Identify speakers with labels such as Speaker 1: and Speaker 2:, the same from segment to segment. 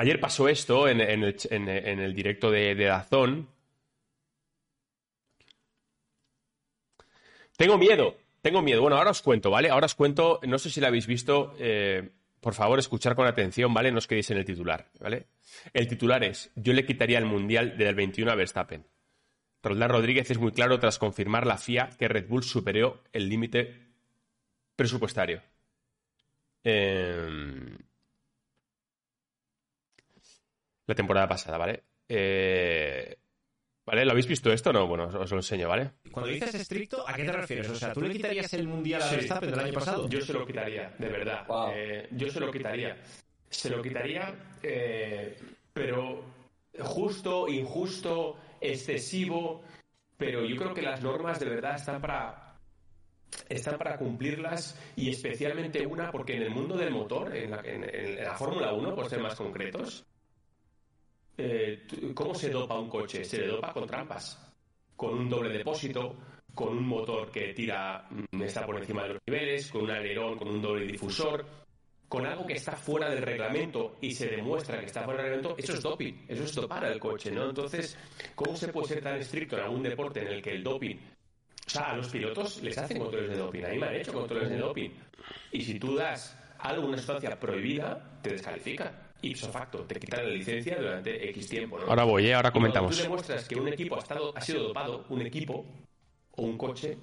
Speaker 1: Ayer pasó esto en, el, directo de, Dazón. Tengo miedo, tengo miedo. Bueno, ahora os cuento, ¿vale? Ahora os cuento, no sé si lo habéis visto, eh, por favor, escuchar con atención, ¿vale? No os quedéis en el titular, ¿vale? El titular es, yo le quitaría el Mundial del 21 a Verstappen. Roldán Rodríguez es muy claro tras confirmar la FIA que Red Bull superó el límite presupuestario. Em, la temporada pasada, ¿vale? Eh, ¿Vale? ¿Lo habéis visto esto o no? Bueno, os, lo enseño, ¿vale?
Speaker 2: Cuando dices estricto, ¿a qué te refieres? O sea, ¿tú le quitarías el Mundial a Verstappen del año pasado?
Speaker 1: Yo se lo quitaría, de verdad. Eh, yo se lo quitaría. Se lo quitaría, eh, pero justo, injusto, excesivo, pero yo creo que las normas de verdad están para están para cumplirlas y especialmente una porque en el mundo del motor, en la, en la Fórmula 1, por ser más concretos, eh, ¿cómo se dopa un coche? Se le dopa con trampas, con un doble depósito, con un motor que tira, mm, está por encima de los niveles, con un alerón, con un doble difusor, con algo que está fuera del reglamento y se demuestra que está fuera del reglamento, eso es doping, eso es dopar al coche, ¿no? Entonces, ¿cómo se puede ser tan estricto en algún deporte en el que el doping o sea, a los pilotos les hacen controles de doping. A mí me han hecho controles de doping. Y si tú das algo, una sustancia prohibida, te descalifican ipso facto, te quitan la licencia durante X tiempo. ¿no?
Speaker 3: Ahora voy, ¿eh? ahora comentamos.
Speaker 1: Si tú demuestras que un equipo ha, estado, ha sido dopado, un equipo o un coche,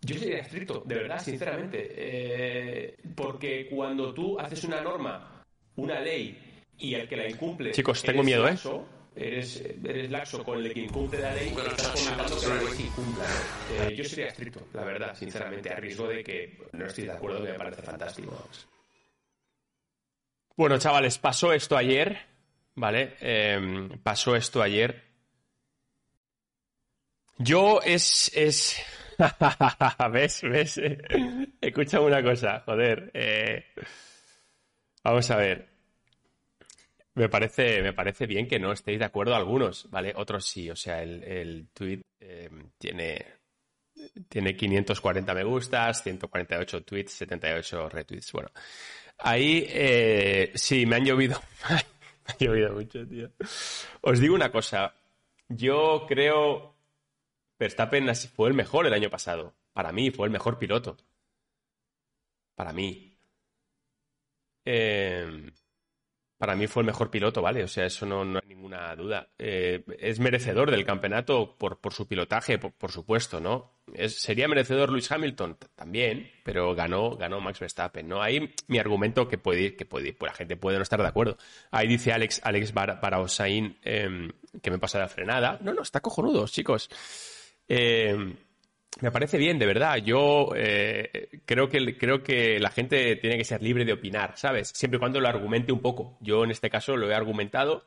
Speaker 1: yo sería estricto, de verdad, sinceramente. Eh, porque cuando tú haces una norma, una ley, y el que la incumple.
Speaker 3: Chicos, tengo miedo, ¿eh?
Speaker 1: Eres, eres laxo con el que incumple la ley, estás comentando que la ley se incumpla. Eh, yo sería estricto, la verdad, sinceramente, a riesgo de que no estoy de acuerdo, me parece fantástico.
Speaker 3: Bueno, chavales, pasó esto ayer, ¿vale? Em, pasó esto ayer. Yo es... es... ¿Ves? ¿Ves? Escucha una cosa, joder. Eh, vamos a ver. Me parece, me parece bien que no estéis de acuerdo algunos, ¿vale? Otros sí, o sea, el, el tweet em, tiene, tiene 540 me gustas, 148 tweets, 78 retweets. Bueno, Ahí eh, sí, me han llovido. me ha llovido mucho, tío. Os digo una cosa. Yo creo. Verstappen fue el mejor el año pasado. Para mí, fue el mejor piloto. Para mí. Eh, para mí fue el mejor piloto, ¿vale? O sea, eso no, hay ninguna duda. Eh, es merecedor del campeonato por, por su pilotaje, por, supuesto, ¿no? Es, ¿Sería merecedor Luis Hamilton? También, pero ganó, ganó Max Verstappen, ¿no? Ahí mi argumento que puede, que puede, pues la gente puede no estar de acuerdo. Ahí dice Alex, Alex para Osain em, que me pasa la frenada. No, no, está cojonudo, chicos. Eh, me parece bien, de verdad. Yo eh, creo, que, creo que la gente tiene que ser libre de opinar, ¿sabes? Siempre y cuando lo argumente un poco. Yo en este caso lo he argumentado.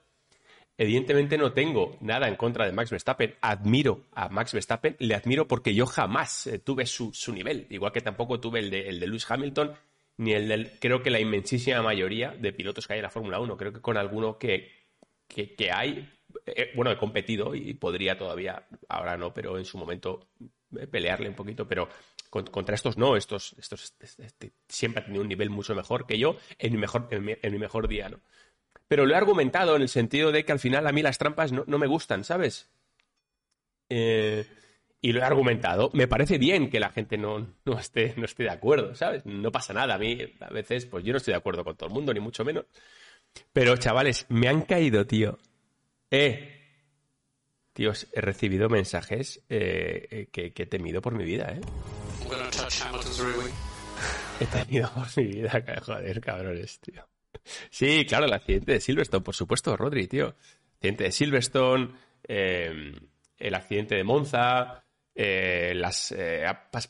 Speaker 3: Evidentemente no tengo nada en contra de Max Verstappen. Admiro a Max Verstappen. Le admiro porque yo jamás eh, tuve su, nivel. Igual que tampoco tuve el de, el de Lewis Hamilton, ni el del... Creo que la inmensísima mayoría de pilotos que hay en la Fórmula 1. Creo que con alguno que, que hay... Eh, bueno, he competido y podría todavía, ahora no, pero en su momento pelearle un poquito, pero contra estos no, estos, estos este, siempre ha tenido un nivel mucho mejor que yo en mi mejor, en mi, mejor día, ¿no? Pero lo he argumentado en el sentido de que al final a mí las trampas no, me gustan, ¿sabes? Eh, y lo he argumentado. Me parece bien que la gente no, no, esté, no esté de acuerdo, ¿sabes? No pasa nada. A mí, a veces, pues yo no estoy de acuerdo con todo el mundo, ni mucho menos. Pero, chavales, me han caído, tío. Eh, Dios, he recibido mensajes eh, eh, que, he temido por mi vida, ¿eh? He temido por mi vida, joder, cabrones, tío. Sí, claro, el accidente de Silverstone, por supuesto, Rodri, tío. Accidente de Silverstone, eh, el accidente de Monza, las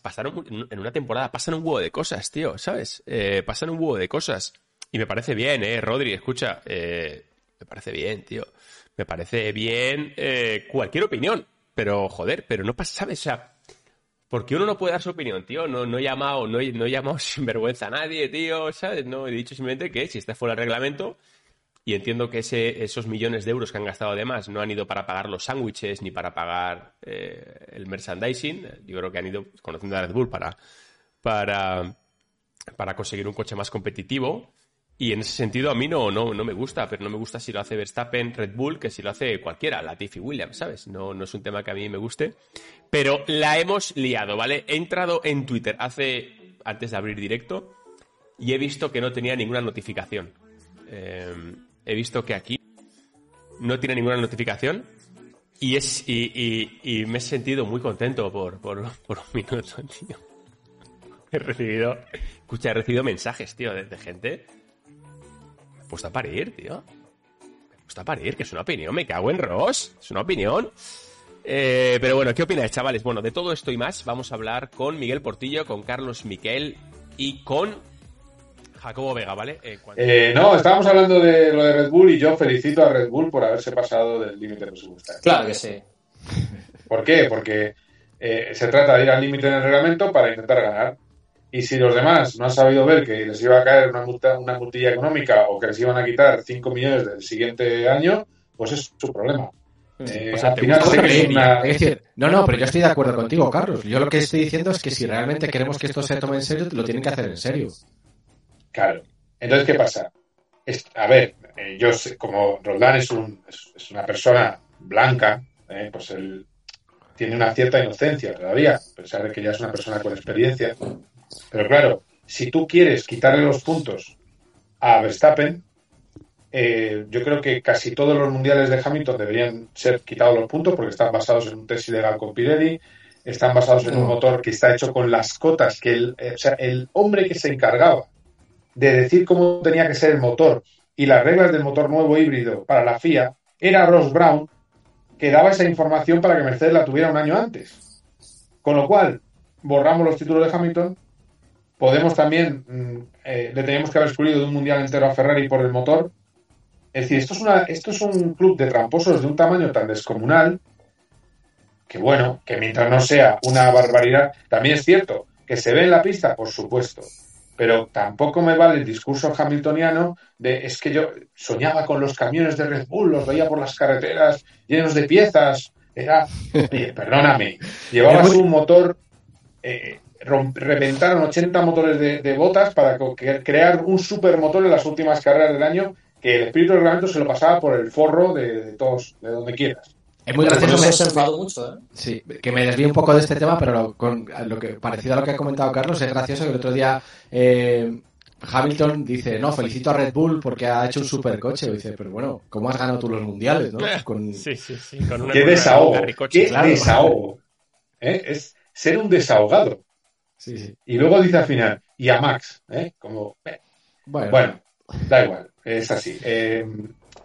Speaker 3: pasaron en una temporada pasan un huevo de cosas, tío, ¿sabes? pasan un huevo de cosas. Y me parece bien, eh, Rodri, escucha, me parece bien, tío me parece bien eh, cualquier opinión, pero joder, pero no pasa, ¿sabes? O sea, porque uno no puede dar su opinión, tío. No, no he llamado, no no he llamado a nadie, tío, ¿sabes? No, he dicho simplemente que si está fuera del reglamento, y entiendo que ese, esos millones de euros que han gastado además no han ido para pagar los sándwiches ni para pagar eh, el merchandising. Yo creo que han ido conociendo a Red Bull para, para, para conseguir un coche más competitivo. Y en ese sentido a mí no, no, no me gusta, pero no me gusta si lo hace Verstappen, Red Bull, que si lo hace cualquiera, Latifi Williams, ¿sabes? No, no es un tema que a mí me guste. Pero la hemos liado, ¿vale? He entrado en Twitter hace, antes de abrir directo y he visto que no tenía ninguna notificación. Eh, he visto que aquí no tiene ninguna notificación y, es, y, me he sentido muy contento por, por, por un minuto, tío. He recibido, escucha, he recibido mensajes, tío, de, gente puesta a parir, tío. Puesta a parir, que es una opinión, me cago en Ross. Es una opinión. Eh, pero bueno, ¿qué opináis, chavales? Bueno, de todo esto y más vamos a hablar con Miguel Portillo, con Carlos Miquel y con Jacobo Vega, ¿vale?
Speaker 4: Eh, eh, no, estábamos hablando de lo de Red Bull y yo felicito a Red Bull por haberse pasado del límite presupuestario.
Speaker 2: Claro que sí.
Speaker 4: ¿Por qué? Porque se trata de ir al límite en el reglamento para intentar ganar. Y si los demás no han sabido ver que les iba a caer una, multa, una multilla económica o que les iban a quitar 5 millones del siguiente año, pues es su problema.
Speaker 2: Eh, al final es decir, no, no, pero yo estoy de acuerdo contigo, Carlos. Yo lo que estoy diciendo es que si realmente queremos que esto se tome en serio, lo tienen que hacer en serio.
Speaker 4: Claro. Entonces, ¿qué pasa? a ver, eh, yo sé, como Roldán es, un, es, una persona blanca, eh, pues él tiene una cierta inocencia todavía, a pesar de que ya es una persona con experiencia. Pero claro, si tú quieres quitarle los puntos a Verstappen, eh, yo creo que casi todos los mundiales de Hamilton deberían ser quitados los puntos porque están basados en un test ilegal con Pirelli, están basados en un motor que está hecho con las cotas que el, eh, o sea, el hombre que se encargaba de decir cómo tenía que ser el motor y las reglas del motor nuevo híbrido para la FIA era Ross Brown, que daba esa información para que Mercedes la tuviera un año antes. Con lo cual, borramos los títulos de Hamilton Podemos también, mm, eh, le teníamos que haber excluido de un mundial entero a Ferrari por el motor. Es decir, esto es, una, esto es un club de tramposos de un tamaño tan descomunal que, bueno, que mientras no sea una barbaridad, también es cierto que se ve en la pista, por supuesto, pero tampoco me vale el discurso hamiltoniano de es que yo soñaba con los camiones de Red Bull, los veía por las carreteras llenos de piezas, era, perdóname, llevabas un motor eh, reventaron 80 motores de, botas para crear un supermotor en las últimas carreras del año que el espíritu del reglamento se lo pasaba por el forro de, todos, de donde quieras.
Speaker 2: Es muy gracioso. Me... mucho, ¿eh? Sí, que me desvío un poco de este tema, pero con lo que parecido a lo que ha comentado Carlos, es gracioso que el otro día eh, Hamilton dice, no, felicito a Red Bull porque ha hecho un supercoche. dice, pero bueno, ¿cómo has ganado tú los mundiales? ¿no?
Speaker 3: Con... Sí, sí, sí.
Speaker 4: Qué desahogo. Qué desahogo. ¿eh? Es ser un desahogado. Y luego dice al final, y a Max, ¿eh? Como, eh, bueno. da igual, es así. Eh,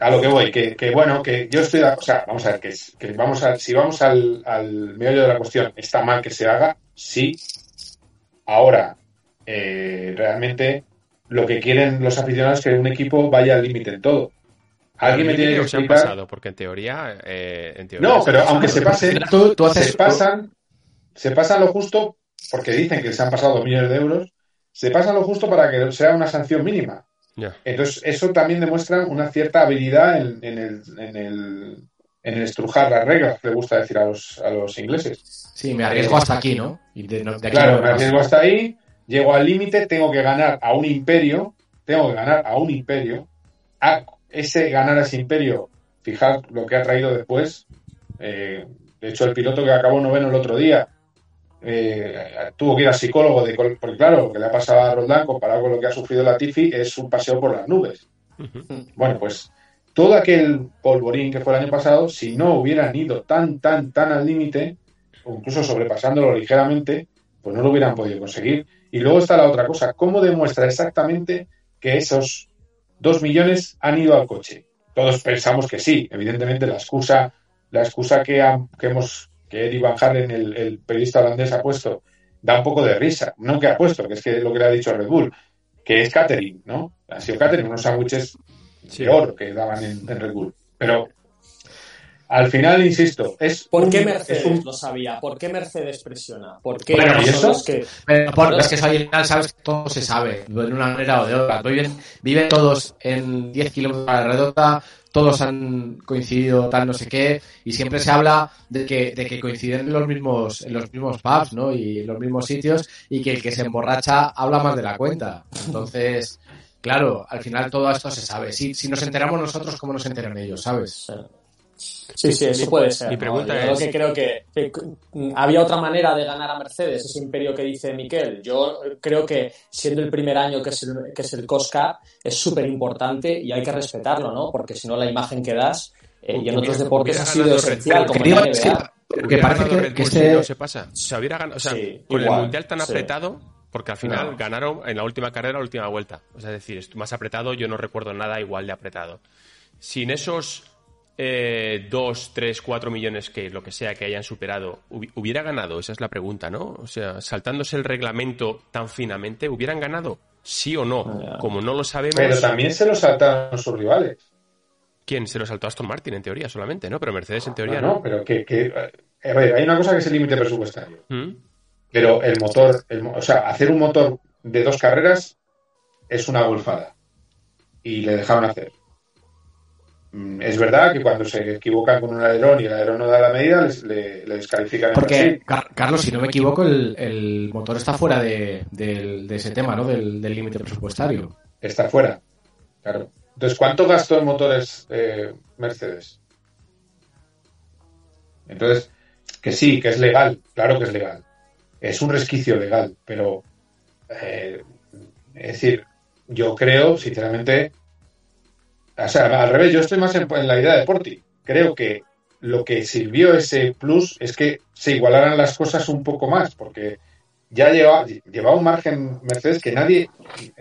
Speaker 4: a lo que voy, que, bueno, que yo estoy, o sea, vamos a ver, que, que vamos a, si vamos al, al meollo de la cuestión, está mal que se haga, sí. Ahora, realmente lo que quieren los aficionados es que un equipo vaya al límite en todo.
Speaker 3: Alguien me tiene que explicar. pasado, porque en teoría, en teoría
Speaker 4: no, pero aunque se pase, tú, se pasan, se pasan lo justo porque dicen que se han pasado dos millones de euros, se pasa lo justo para que sea una sanción mínima. Entonces, eso también demuestra una cierta habilidad en, el, en, el, en el estrujar las reglas, que le gusta decir a los, a los ingleses.
Speaker 2: Sí, me arriesgo hasta aquí, ¿no?
Speaker 4: claro, me arriesgo hasta ahí, llego al límite, tengo que ganar a un imperio, tengo que ganar a un imperio, a ese ganar a ese imperio, fijar lo que ha traído después. Eh, de hecho, el piloto que acabó noveno el otro día, eh, tuvo que ir al psicólogo, de, porque claro, lo que le ha pasado a Roldán comparado con lo que ha sufrido la Tifi es un paseo por las nubes. Bueno, pues todo aquel polvorín que fue el año pasado, si no hubieran ido tan, tan, tan al límite, o incluso sobrepasándolo ligeramente, pues no lo hubieran podido conseguir. Y luego está la otra cosa, ¿cómo demuestra exactamente que esos dos millones han ido al coche? Todos pensamos que sí, evidentemente la excusa, la excusa que, que hemos que Eddie Van Halen, el, periodista holandés, ha puesto, da un poco de risa. No que ha puesto, que es que lo que le ha dicho Red Bull, que es catering, ¿no? Ha sido catering, unos sándwiches de oro que daban en, Red Bull. Pero al final, insisto, es.
Speaker 5: ¿Por qué Mercedes lo sabía? ¿Por qué Mercedes presiona? ¿Por qué
Speaker 2: bueno, ¿y eso? Los que... porque es que al final sabes que todo se sabe, de una manera o de otra. Viven, viven todos en 10 kilómetros de la redonda, todos han coincidido tal no sé qué y siempre se habla de que, de que coinciden en los mismos en los mismos pubs ¿no? y en los mismos sitios y que el que se emborracha habla más de la cuenta entonces claro, al final todo esto se sabe. Si, si nos enteramos nosotros, ¿cómo nos enteran ellos, sabes?
Speaker 5: Sí, sí, eso puede ser.
Speaker 3: Mi pregunta
Speaker 5: Yo
Speaker 3: es-
Speaker 5: que creo que, que, mm, había otra manera de ganar a Mercedes, ese imperio que dice Miquel. Yo creo que siendo el primer año que es el, que es el Cosca, es súper importante y hay que respetarlo, ¿no? Porque si no, la imagen que das, eh, y en otros deportes ha sido esencial, como
Speaker 2: Que
Speaker 5: en la
Speaker 2: es que-
Speaker 5: NBA.
Speaker 2: que
Speaker 3: Hubiera
Speaker 2: parece
Speaker 3: ganado
Speaker 2: que, que este...
Speaker 3: no se pasa. Hubiera ganado, o sea,
Speaker 5: Sí,
Speaker 3: con
Speaker 5: igual,
Speaker 3: el mundial tan
Speaker 5: sí.
Speaker 3: apretado, porque al final
Speaker 5: No.
Speaker 3: ganaron en la última carrera, la última vuelta. O sea, es decir, es más apretado, yo no recuerdo nada igual de apretado. Sin esos eh, 2, 3, 4 millones que lo que sea que hayan superado, hubi- hubiera ganado, esa es la pregunta, ¿no? O sea, saltándose el reglamento tan finamente, ¿hubieran ganado? ¿Sí o no? Como no lo sabemos,
Speaker 4: Pero también se lo saltaron sus rivales.
Speaker 3: ¿quién se lo saltó? Aston Martin en teoría solamente, ¿no? Pero Mercedes en teoría
Speaker 4: No,
Speaker 3: no.
Speaker 4: no, pero que, que- A ver, hay una cosa que es el límite presupuestario.
Speaker 3: ¿Mm?
Speaker 4: Pero el motor, el o sea, hacer un motor de dos carreras es una golfada. Y le dejaron hacer. Mm, Es verdad que cuando se equivocan con un alerón y el alerón no da la medida, les- le, le descalifican en
Speaker 2: Porque. Car- Carlos, si no me equivoco, el, el motor está fuera de, de ese tema, ¿no? Del del límite presupuestario.
Speaker 4: Está fuera. Claro. Entonces, ¿cuánto gastó en motores eh, Mercedes? Entonces, que sí, que es legal, claro que es legal. Es un resquicio legal, pero eh, es decir, yo creo, sinceramente, o sea, al revés, yo estoy más en, en la idea de Porti. Creo que lo que sirvió ese plus es que se igualaran las cosas un poco más, porque ya lleva, llevaba un margen Mercedes que nadie,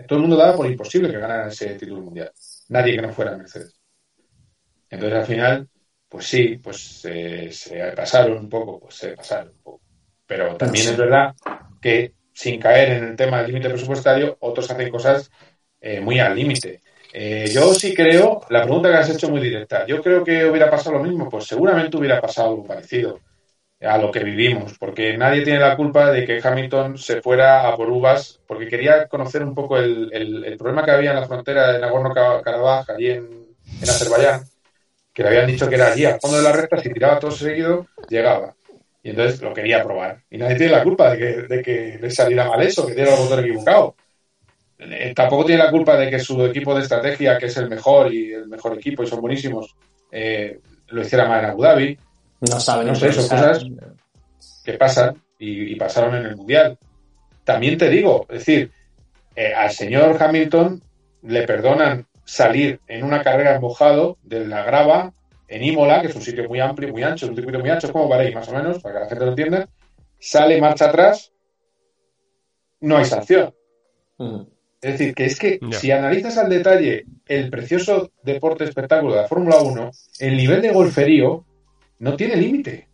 Speaker 4: todo el mundo daba por imposible que ganara ese título mundial. Nadie que no fuera Mercedes. Entonces al final, pues sí, pues eh, se pasaron un poco, pues se pasaron un poco. Pero también es verdad que sin caer en el tema del límite presupuestario, otros hacen cosas eh, muy al límite. Eh, yo sí creo, la pregunta que has hecho muy directa, yo creo que hubiera pasado lo mismo, pues seguramente hubiera pasado algo parecido a lo que vivimos, porque nadie tiene la culpa de que Hamilton se fuera a por uvas, porque quería conocer un poco el, problema que había en la frontera de Nagorno-Karabaj, allí en, en Azerbaiyán, que le habían dicho que era allí al fondo de la recta, si tiraba todo seguido, llegaba. Y entonces lo quería probar. Y nadie tiene la culpa de que, de que le saliera mal eso, que tiene el motor equivocado. Eh, tampoco tiene la culpa de que su equipo de estrategia, que es el mejor y el mejor equipo y son buenísimos, eh, lo hiciera mal en Abu Dhabi
Speaker 5: No saben
Speaker 4: No sé, son cosas- que pasan y, y pasaron en el Mundial. También te digo, es decir, eh, al señor Hamilton le perdonan salir en una carrera en mojado de la grava en Imola, que es un sitio muy amplio, muy ancho, un circuito muy ancho, es como Bahrein más o menos, para que la gente lo entienda, sale marcha atrás, no hay sanción.
Speaker 5: Ujú.
Speaker 4: Es decir, que es que si analizas al detalle el precioso deporte espectáculo de la Fórmula 1, el nivel de golferío no tiene límite.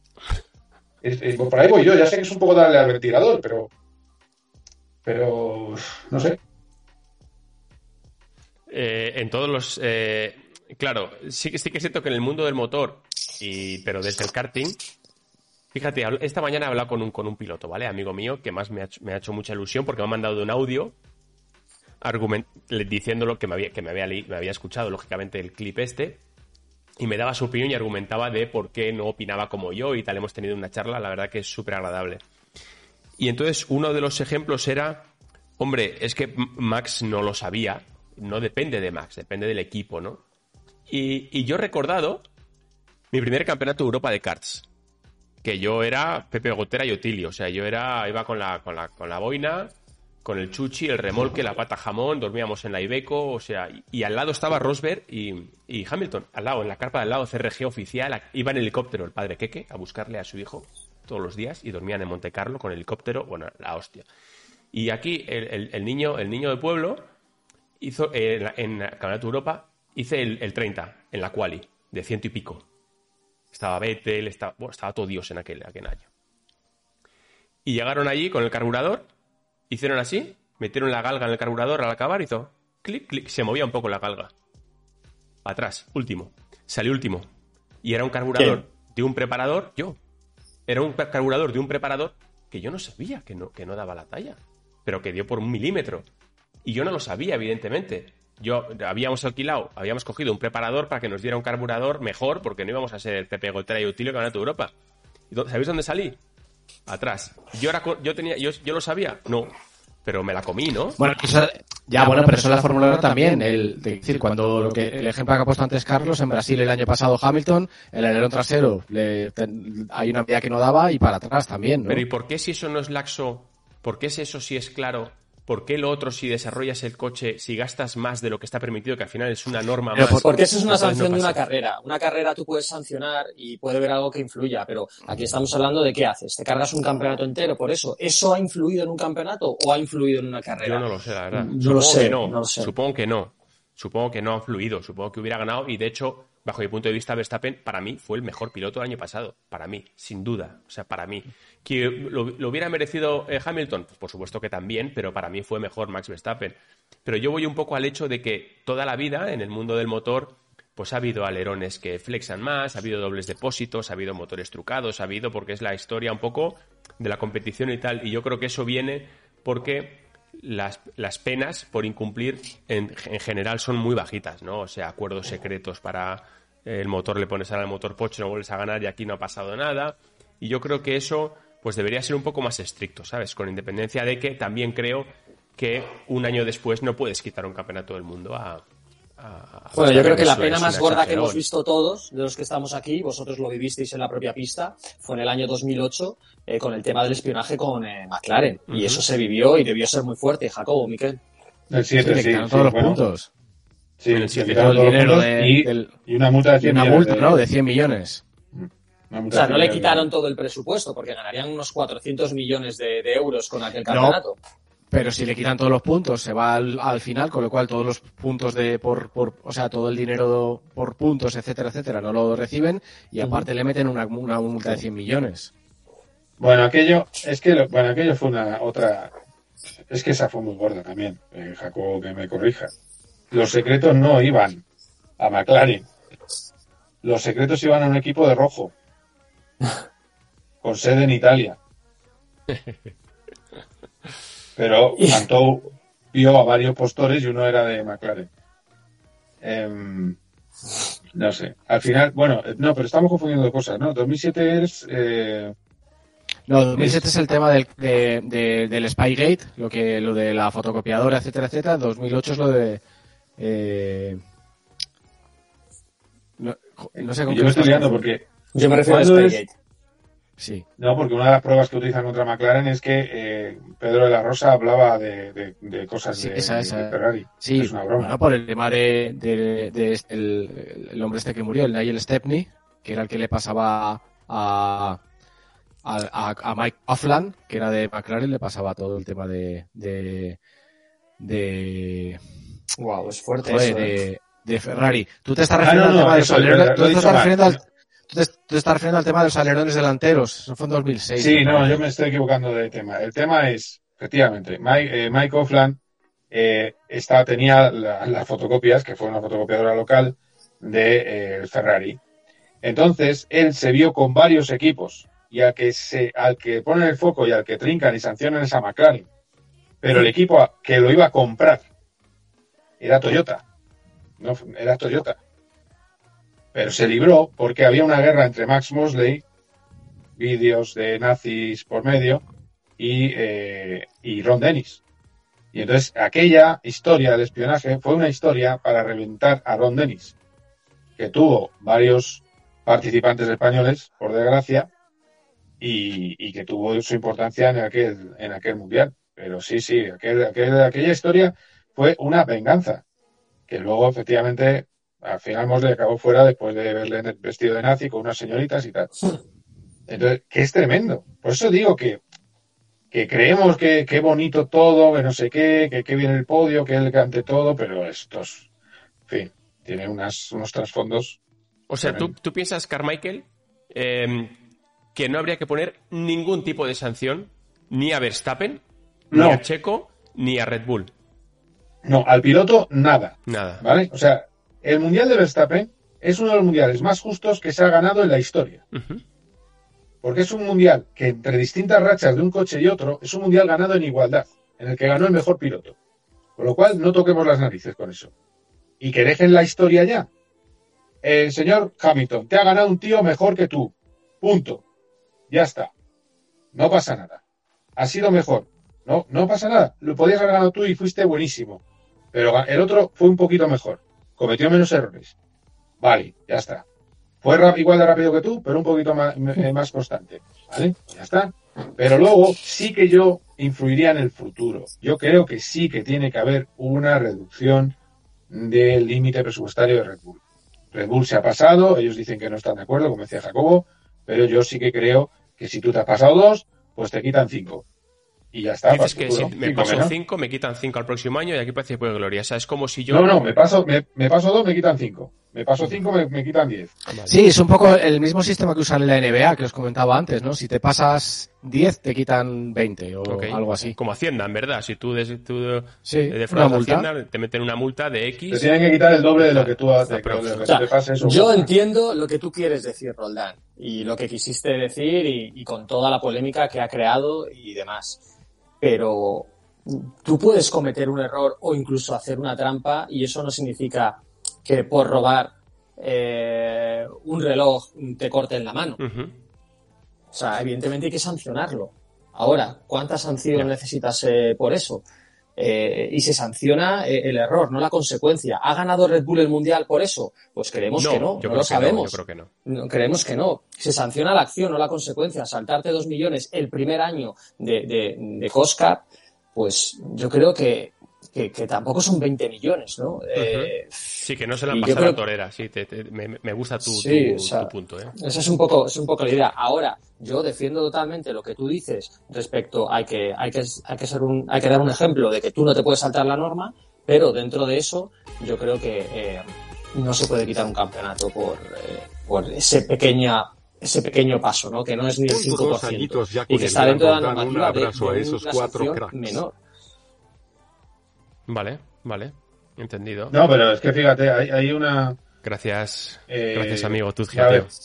Speaker 4: Es- es- por ahí voy yo, ya sé que es un poco darle al ventilador, pero. Pero. No sé.
Speaker 3: Eh, en todos los. eh, claro, sí, que- sí que siento que en el mundo del motor, y, pero desde el karting. Fíjate, esta mañana he hablado con un, con un piloto, ¿vale? Amigo mío, que más me ha, hecho, me ha hecho mucha ilusión porque me ha mandado un audio diciéndolo que me había, que me había, escuchado, lógicamente, el clip este. Y me daba su opinión y argumentaba de por qué no opinaba como yo y tal. Hemos tenido una charla, la verdad que es súper agradable. Y entonces uno de los ejemplos era, hombre, es que Max no lo sabía, no depende de Max, depende del equipo, ¿no? Y, y yo he recordado mi primer campeonato de Europa de karts, que yo era Pepe Gotera y Otilio, o sea, yo era, iba con la, con la, con la boina, con el chuchi, el remolque, la pata jamón, dormíamos en la Ibeco, o sea, y, al lado estaba Rosberg y, Hamilton, al lado, en la carpa del lado, CRG oficial, iba en helicóptero el padre Keke a buscarle a su hijo todos los días y dormían en Monte Carlo con helicóptero, bueno, la hostia. Y aquí el, niño, el niño de pueblo hizo eh, en, la- Campeonato de Europa hice el, el 30 en la quali de ciento y pico. Estaba Vettel, estaba todo Dios en aquel, aquel año. Y llegaron allí con el carburador, hicieron así, metieron la galga en el carburador al acabar, hizo clic, clic, se movía un poco la galga. Atrás, último. Salió último. Y era un carburador de un preparador, yo. Era un carburador de un preparador que yo no sabía que no, que no daba la talla, pero que dio por un milímetro. Y yo no lo sabía, evidentemente. Yo habíamos alquilado, habíamos cogido un preparador para que nos diera un carburador mejor, porque no íbamos a ser Pepe Gotera y Utilio Campeonato de Europa. ¿Y ¿Sabéis dónde salí? Atrás. Yo, era, co- yo, tenía, yo, yo lo sabía, no. pero me la comí, ¿no?
Speaker 2: Bueno, ya, bueno, pero eso es la Fórmula 1 también. El, decir, cuando lo que, el ejemplo que ha puesto antes Carlos, en Brasil el año pasado Hamilton, el alerón trasero, le, hay una medida que no daba y para atrás también, ¿no?
Speaker 3: Pero ¿y por qué si eso no es laxo? ¿Por qué si eso sí es claro? ¿Por qué lo otro, si desarrollas el coche, si gastas más de lo que está permitido, que al final es una norma más?
Speaker 5: Porque eso es una sanción de una carrera. Una carrera tú puedes sancionar y puede haber algo que influya, pero aquí estamos hablando de qué haces. ¿Te cargas un campeonato entero por eso? ¿Eso ha influido en un campeonato o ha influido en una carrera?
Speaker 3: Yo no lo sé, la verdad.
Speaker 5: Yo lo sé, no. lo sé.
Speaker 3: Supongo que no. Supongo que no ha influido. Supongo que hubiera ganado y de hecho bajo mi punto de vista, Verstappen para mí fue el mejor piloto del año pasado. Para mí, sin duda. O sea, para mí. ¿Que lo, hubiera merecido eh, Hamilton? Pues por supuesto que también, pero para mí fue mejor Max Verstappen. Pero yo voy un poco al hecho de que toda la vida en el mundo del motor pues ha habido alerones que flexan más, ha habido dobles depósitos, ha habido motores trucados, ha habido porque es la historia un poco de la competición y tal. Y yo creo que eso viene porque las, penas por incumplir en, en, general son muy bajitas, ¿no? O sea, acuerdos secretos para el motor le pones al motor pocho, no vuelves a ganar y aquí no ha pasado nada. Y yo creo que eso pues debería ser un poco más estricto, ¿sabes? Con independencia de que también creo que un año después no puedes quitar un campeonato del mundo a...
Speaker 5: bueno, yo creo que la pena más gorda que hemos visto todos, de los que estamos aquí, vosotros lo vivisteis en la propia pista, fue en el año 2008 eh, con el tema del espionaje con eh, McLaren. Y eso se vivió y debió ser muy fuerte. Jacobo, Miquel.
Speaker 4: El 7, sí,
Speaker 2: todos los puntos.
Speaker 4: Sí, el dinero de, y, una multa de 100
Speaker 2: una multa, ¿no? De 100 millones.
Speaker 5: O sea, no le quitaron todo el presupuesto, porque ganarían unos 400 millones de, euros con aquel campeonato.
Speaker 2: pero si le quitan todos los puntos, se va al, final, con lo cual todos los puntos de por, por, o sea, todo el dinero por puntos, etcétera, etcétera, no lo reciben y aparte le meten una, una, multa de 100 millones.
Speaker 4: Bueno, aquello, es que, bueno, aquello fue una otra, es que esa fue muy gorda también, eh, Jacobo, que me corrija los secretos no iban a McLaren. Los secretos iban a un equipo de rojo. Con sede en Italia. Pero Antou vio a varios postores y uno era de McLaren. Em, no sé. Al final, bueno, no, pero estamos confundiendo cosas, ¿no? 2007 es. Eh,
Speaker 2: no, 2007 es, el tema del, del Spygate, lo, que, lo de la fotocopiadora, etcétera, etcétera. 2008 es lo de eh, no, sé con
Speaker 4: Yo me estoy liando porque.
Speaker 5: Yo me refiero a Spygate.
Speaker 2: Sí.
Speaker 4: No, porque una de las pruebas que utilizan contra McLaren es que eh, Pedro de la Rosa hablaba de, cosas de, Ferrari.
Speaker 2: Sí, es una broma. por el tema de, este, el, hombre este que murió, el Nigel Stepney, que era el que le pasaba a, a, Mike Offland, que era de McLaren, le pasaba todo el tema de, de
Speaker 5: Wow, es fuerte eso,
Speaker 2: de, ¿eh? de, Ferrari. Tú te estás ah, refiriendo al tema de. Tú te estás refiriendo al, tú estás refiriendo al tema de los alerones delanteros. Eso fue en 2006.
Speaker 4: Sí, no, yo me estoy equivocando de tema. El tema es, efectivamente, Mike, eh, Offland eh, tenía las fotocopias, que fue una fotocopiadora local, de eh, Ferrari. Entonces, él se vio con varios equipos y al que, se, al que ponen el foco y al que trincan y sancionan es a McLaren. Pero el equipo que lo iba a comprar era Toyota. No, era Toyota. Pero se libró porque había una guerra entre Max Mosley, vídeos de nazis por medio, y, eh, y Ron Dennis. Y entonces aquella historia del espionaje fue una historia para reventar a Ron Dennis, que tuvo varios participantes españoles, por desgracia, y, que tuvo su importancia en aquel, en aquel mundial. Pero sí, sí, aquella historia fue una venganza, que luego efectivamente al final Mosley acabó fuera después de verle vestido de nazi con unas señoritas y tal. Entonces, que es tremendo. Por eso digo que, que creemos que qué bonito todo, que no sé qué, que qué viene el podio, que él cante todo, pero estos, en fin, tiene unas, unos trasfondos.
Speaker 3: O sea, ¿tú, tú, piensas, Carmichael, em, que no habría que poner ningún tipo de sanción ni a Verstappen, ni a Checo, ni a Red Bull.
Speaker 4: No, al piloto nada.
Speaker 3: Nada.
Speaker 4: ¿Vale? O sea, el Mundial de Verstappen es uno de los mundiales más justos que se ha ganado en la historia. Porque es un mundial que entre distintas rachas de un coche y otro, es un mundial ganado en igualdad, en el que ganó el mejor piloto. Con lo cual, no toquemos las narices con eso. Y que dejen la historia ya. El señor Hamilton, te ha ganado un tío mejor que tú. Punto. Ya está. No pasa nada. Ha sido mejor. No, no pasa nada. Lo podías haber ganado tú y fuiste buenísimo. Pero el otro fue un poquito mejor. Cometió menos errores. Vale, ya está. Fue igual de rápido que tú, pero un poquito más, eh, más constante. ¿Vale? Ya está. Pero luego sí que yo influiría en el futuro. Yo creo que sí que tiene que haber una reducción del límite presupuestario de Red Bull. Red Bull se ha pasado, ellos dicen que no están de acuerdo, como decía Jacobo, pero yo sí que creo que si tú te has pasado dos, pues te quitan cinco. Y ya está.
Speaker 3: Dices que si me paso cinco, me quitan cinco al próximo año y aquí parece que gloria. O sea, es como si yo.
Speaker 4: No, no, me paso, me, paso dos, me quitan cinco. Me paso cinco, me, quitan diez.
Speaker 2: Sí, es un poco el mismo sistema que usan en la NBA, que os comentaba antes, ¿no? Si te pasas diez, te quitan veinte o algo así.
Speaker 3: Como Hacienda, en verdad. Si tú, de, tú
Speaker 2: sí, Hacienda,
Speaker 3: te meten una multa de X.
Speaker 4: Te tienen que quitar el doble de lo que tú haces.
Speaker 5: yo entiendo lo que tú quieres decir, Roldán, y lo que quisiste decir y con toda la polémica que ha creado y demás pero tú puedes cometer un error o incluso hacer una trampa y eso no significa que por robar eh, un reloj te corten la mano. O sea, evidentemente hay que sancionarlo. Ahora, ¿cuánta sanción necesitas eh, por eso? Eh, y se sanciona el error, no la consecuencia. ¿Ha ganado Red Bull el Mundial por eso? Pues creemos que no, no lo sabemos.
Speaker 3: creo que no.
Speaker 5: no. Creemos que no. Se sanciona la acción, no la consecuencia. Saltarte dos millones el primer año de, de, de pues yo creo que, que, tampoco son 20 millones, ¿no?
Speaker 3: Eh, sí, que no se la han pasado a la torera, sí, me, gusta tu, punto. ¿eh?
Speaker 5: Esa es un, poco, es un poco la idea. Ahora, yo defiendo totalmente lo que tú dices respecto a que hay que, hay que, ser un, hay que dar un ejemplo de que tú no te puedes saltar la norma, pero dentro de eso yo creo que eh, no se puede quitar un campeonato por, eh, por ese pequeña ese pequeño paso, ¿no? Que no es ni el 5%. y que está dentro de la normativa de, de, esos cuatro menor.
Speaker 3: Vale, vale. Entendido.
Speaker 4: No, pero es que fíjate, hay, una.
Speaker 3: Gracias, eh, gracias amigo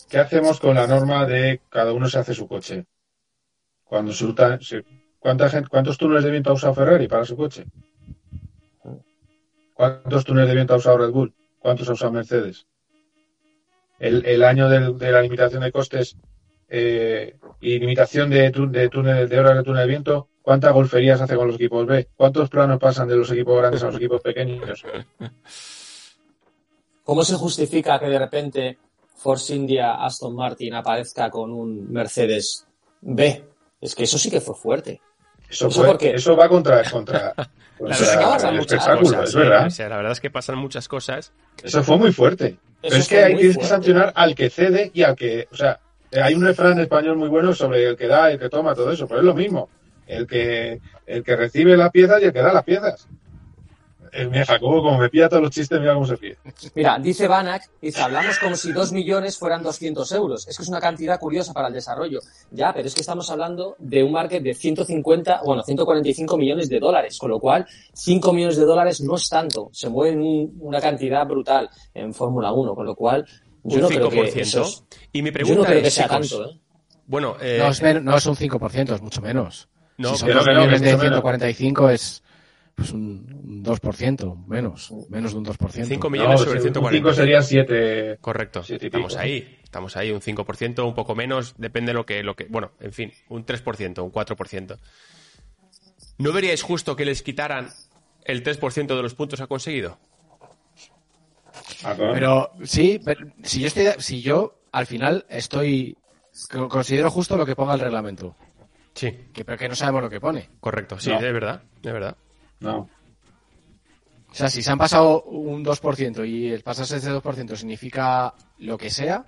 Speaker 4: ¿Qué hacemos con la norma de cada uno se hace su coche? Cuando se, ¿cuánta gente, ¿Cuántos túneles de viento ha usado Ferrari para su coche? ¿Cuántos túneles de viento ha usado Red Bull? ¿Cuántos ha usado Mercedes? El, año de la limitación de costes eh, y limitación de, de, túnel, de horas de túnel de viento ¿Cuántas golferías hace con los equipos B? ¿Cuántos planos pasan de los equipos grandes a los equipos pequeños?
Speaker 5: ¿Cómo se justifica que de repente Force India Aston Martin aparezca con un Mercedes B? Es que eso sí que fue fuerte.
Speaker 4: Eso, eso va contra, contra,
Speaker 3: el espectáculo, es verdad. la verdad es que pasan muchas cosas.
Speaker 4: Eso fue muy fuerte. Pero es que ahí tienes que sancionar al que cede y al que. O sea, hay un refrán español muy bueno sobre el que da, y el que toma, todo eso, pero es lo mismo el que, el que recibe las piezas y el que da las piezas. El mira, Jacobo, como me pilla todos los chistes, mira cómo se pide.
Speaker 5: Mira, dice Banak, dice, hablamos como si dos millones fueran 200 euros. Es que es una cantidad curiosa para el desarrollo. Ya, pero es que estamos hablando de un market de 150, bueno, 145 millones de dólares, con lo cual 5 millones de dólares no es tanto. Se mueve una cantidad brutal en Fórmula 1, con lo cual yo no creo que
Speaker 3: y mi pregunta
Speaker 5: es, que sea tanto, ¿eh?
Speaker 3: Bueno, eh...
Speaker 2: no, es no es un 5%, es mucho menos. No, si son 2 millones de 145 es pues un 2%, menos, menos de un 2%.
Speaker 3: 5 millones sobre 145. 5
Speaker 4: serían 7.
Speaker 3: Correcto, estamos ahí, estamos ahí, un 5%, un poco menos, depende de lo que, lo que, bueno, en fin, un 3%, un 4%. ¿No veríais justo que les quitaran el 3% de los puntos ha conseguido?
Speaker 2: Pero sí, si yo estoy, si yo al final estoy considero justo lo que ponga el reglamento.
Speaker 3: Sí.
Speaker 2: Que, pero que no sabemos lo que pone.
Speaker 3: Correcto, sí, de verdad, de verdad.
Speaker 4: No.
Speaker 2: O sea, si se han pasado un 2% y el pasarse ese 2% significa lo que sea,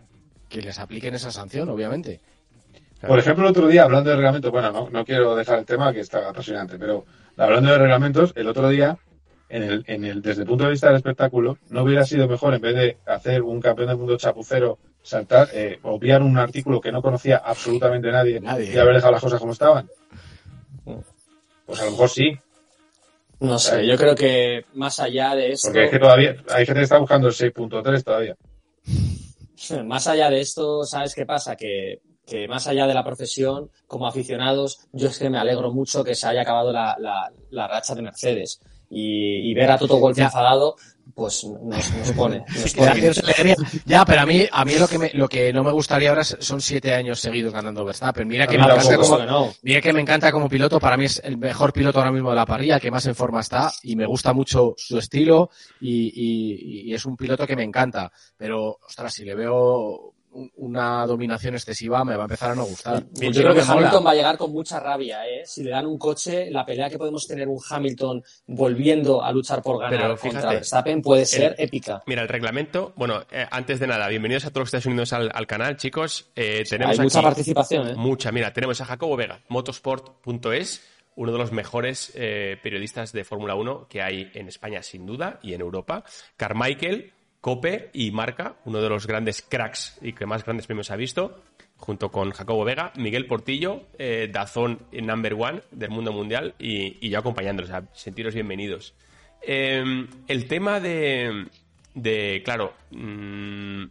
Speaker 2: que les apliquen esa sanción, obviamente.
Speaker 4: Por ejemplo, el otro día, hablando de reglamentos, bueno, no, no quiero dejar el tema que está apasionante, pero hablando de reglamentos, el otro día, en el, en el, desde el punto de vista del espectáculo, ¿no hubiera sido mejor, en vez de hacer un campeón del mundo chapucero saltar, eh, obviar un artículo que no conocía absolutamente nadie, y haber dejado las cosas como estaban? Pues a lo mejor sí.
Speaker 5: No sé, yo creo que más allá de esto.
Speaker 4: Porque es que todavía hay gente que está buscando el 6.3 todavía.
Speaker 5: Más allá de esto, ¿sabes qué pasa? Que, que, más allá de la profesión, como aficionados, yo es que me alegro mucho que se haya acabado la, la, racha de Mercedes. Y, y ver a Toto Wolff enfadado pues nos, nos pone. Nos pone.
Speaker 2: Ya, pero a mí, a mí lo que me, lo que no me gustaría ahora son siete años seguidos ganando Verstappen. Mira que
Speaker 4: A
Speaker 2: me encanta como,
Speaker 5: que no.
Speaker 2: mira que me encanta como piloto. Para mí es el mejor piloto ahora mismo de la parrilla, el que más en forma está y me gusta mucho su estilo y, y- y es un piloto que me encanta. Pero, ostras, si le veo una dominación excesiva me va a empezar a no gustar.
Speaker 5: Yo
Speaker 2: Porque
Speaker 5: creo que. Hamilton va a llegar con mucha rabia, ¿eh? Si le dan un coche, la pelea que podemos tener un Hamilton volviendo a luchar por ganar
Speaker 3: Pero
Speaker 5: contra Verstappen puede ser
Speaker 3: el-
Speaker 5: épica.
Speaker 3: Mira, el reglamento, bueno, eh, antes de nada, bienvenidos a todos los que estáis unidos al, al canal, chicos. Eh, tenemos
Speaker 5: Hay mucha participación, ¿eh?
Speaker 3: Mucha, mira, tenemos a Jacobo Vega, motorsport.es, uno de los mejores eh, periodistas de Fórmula 1 que hay en España, sin duda, y en Europa. Carmichael, Cope y Marca, uno de los grandes cracks y que más grandes premios ha visto, junto con Jacobo Vega, Miguel Portillo, eh, Dazón number one del mundo mundial y, yo acompañándolos. Sea, sentiros bienvenidos. Eh, el tema de, claro, mm,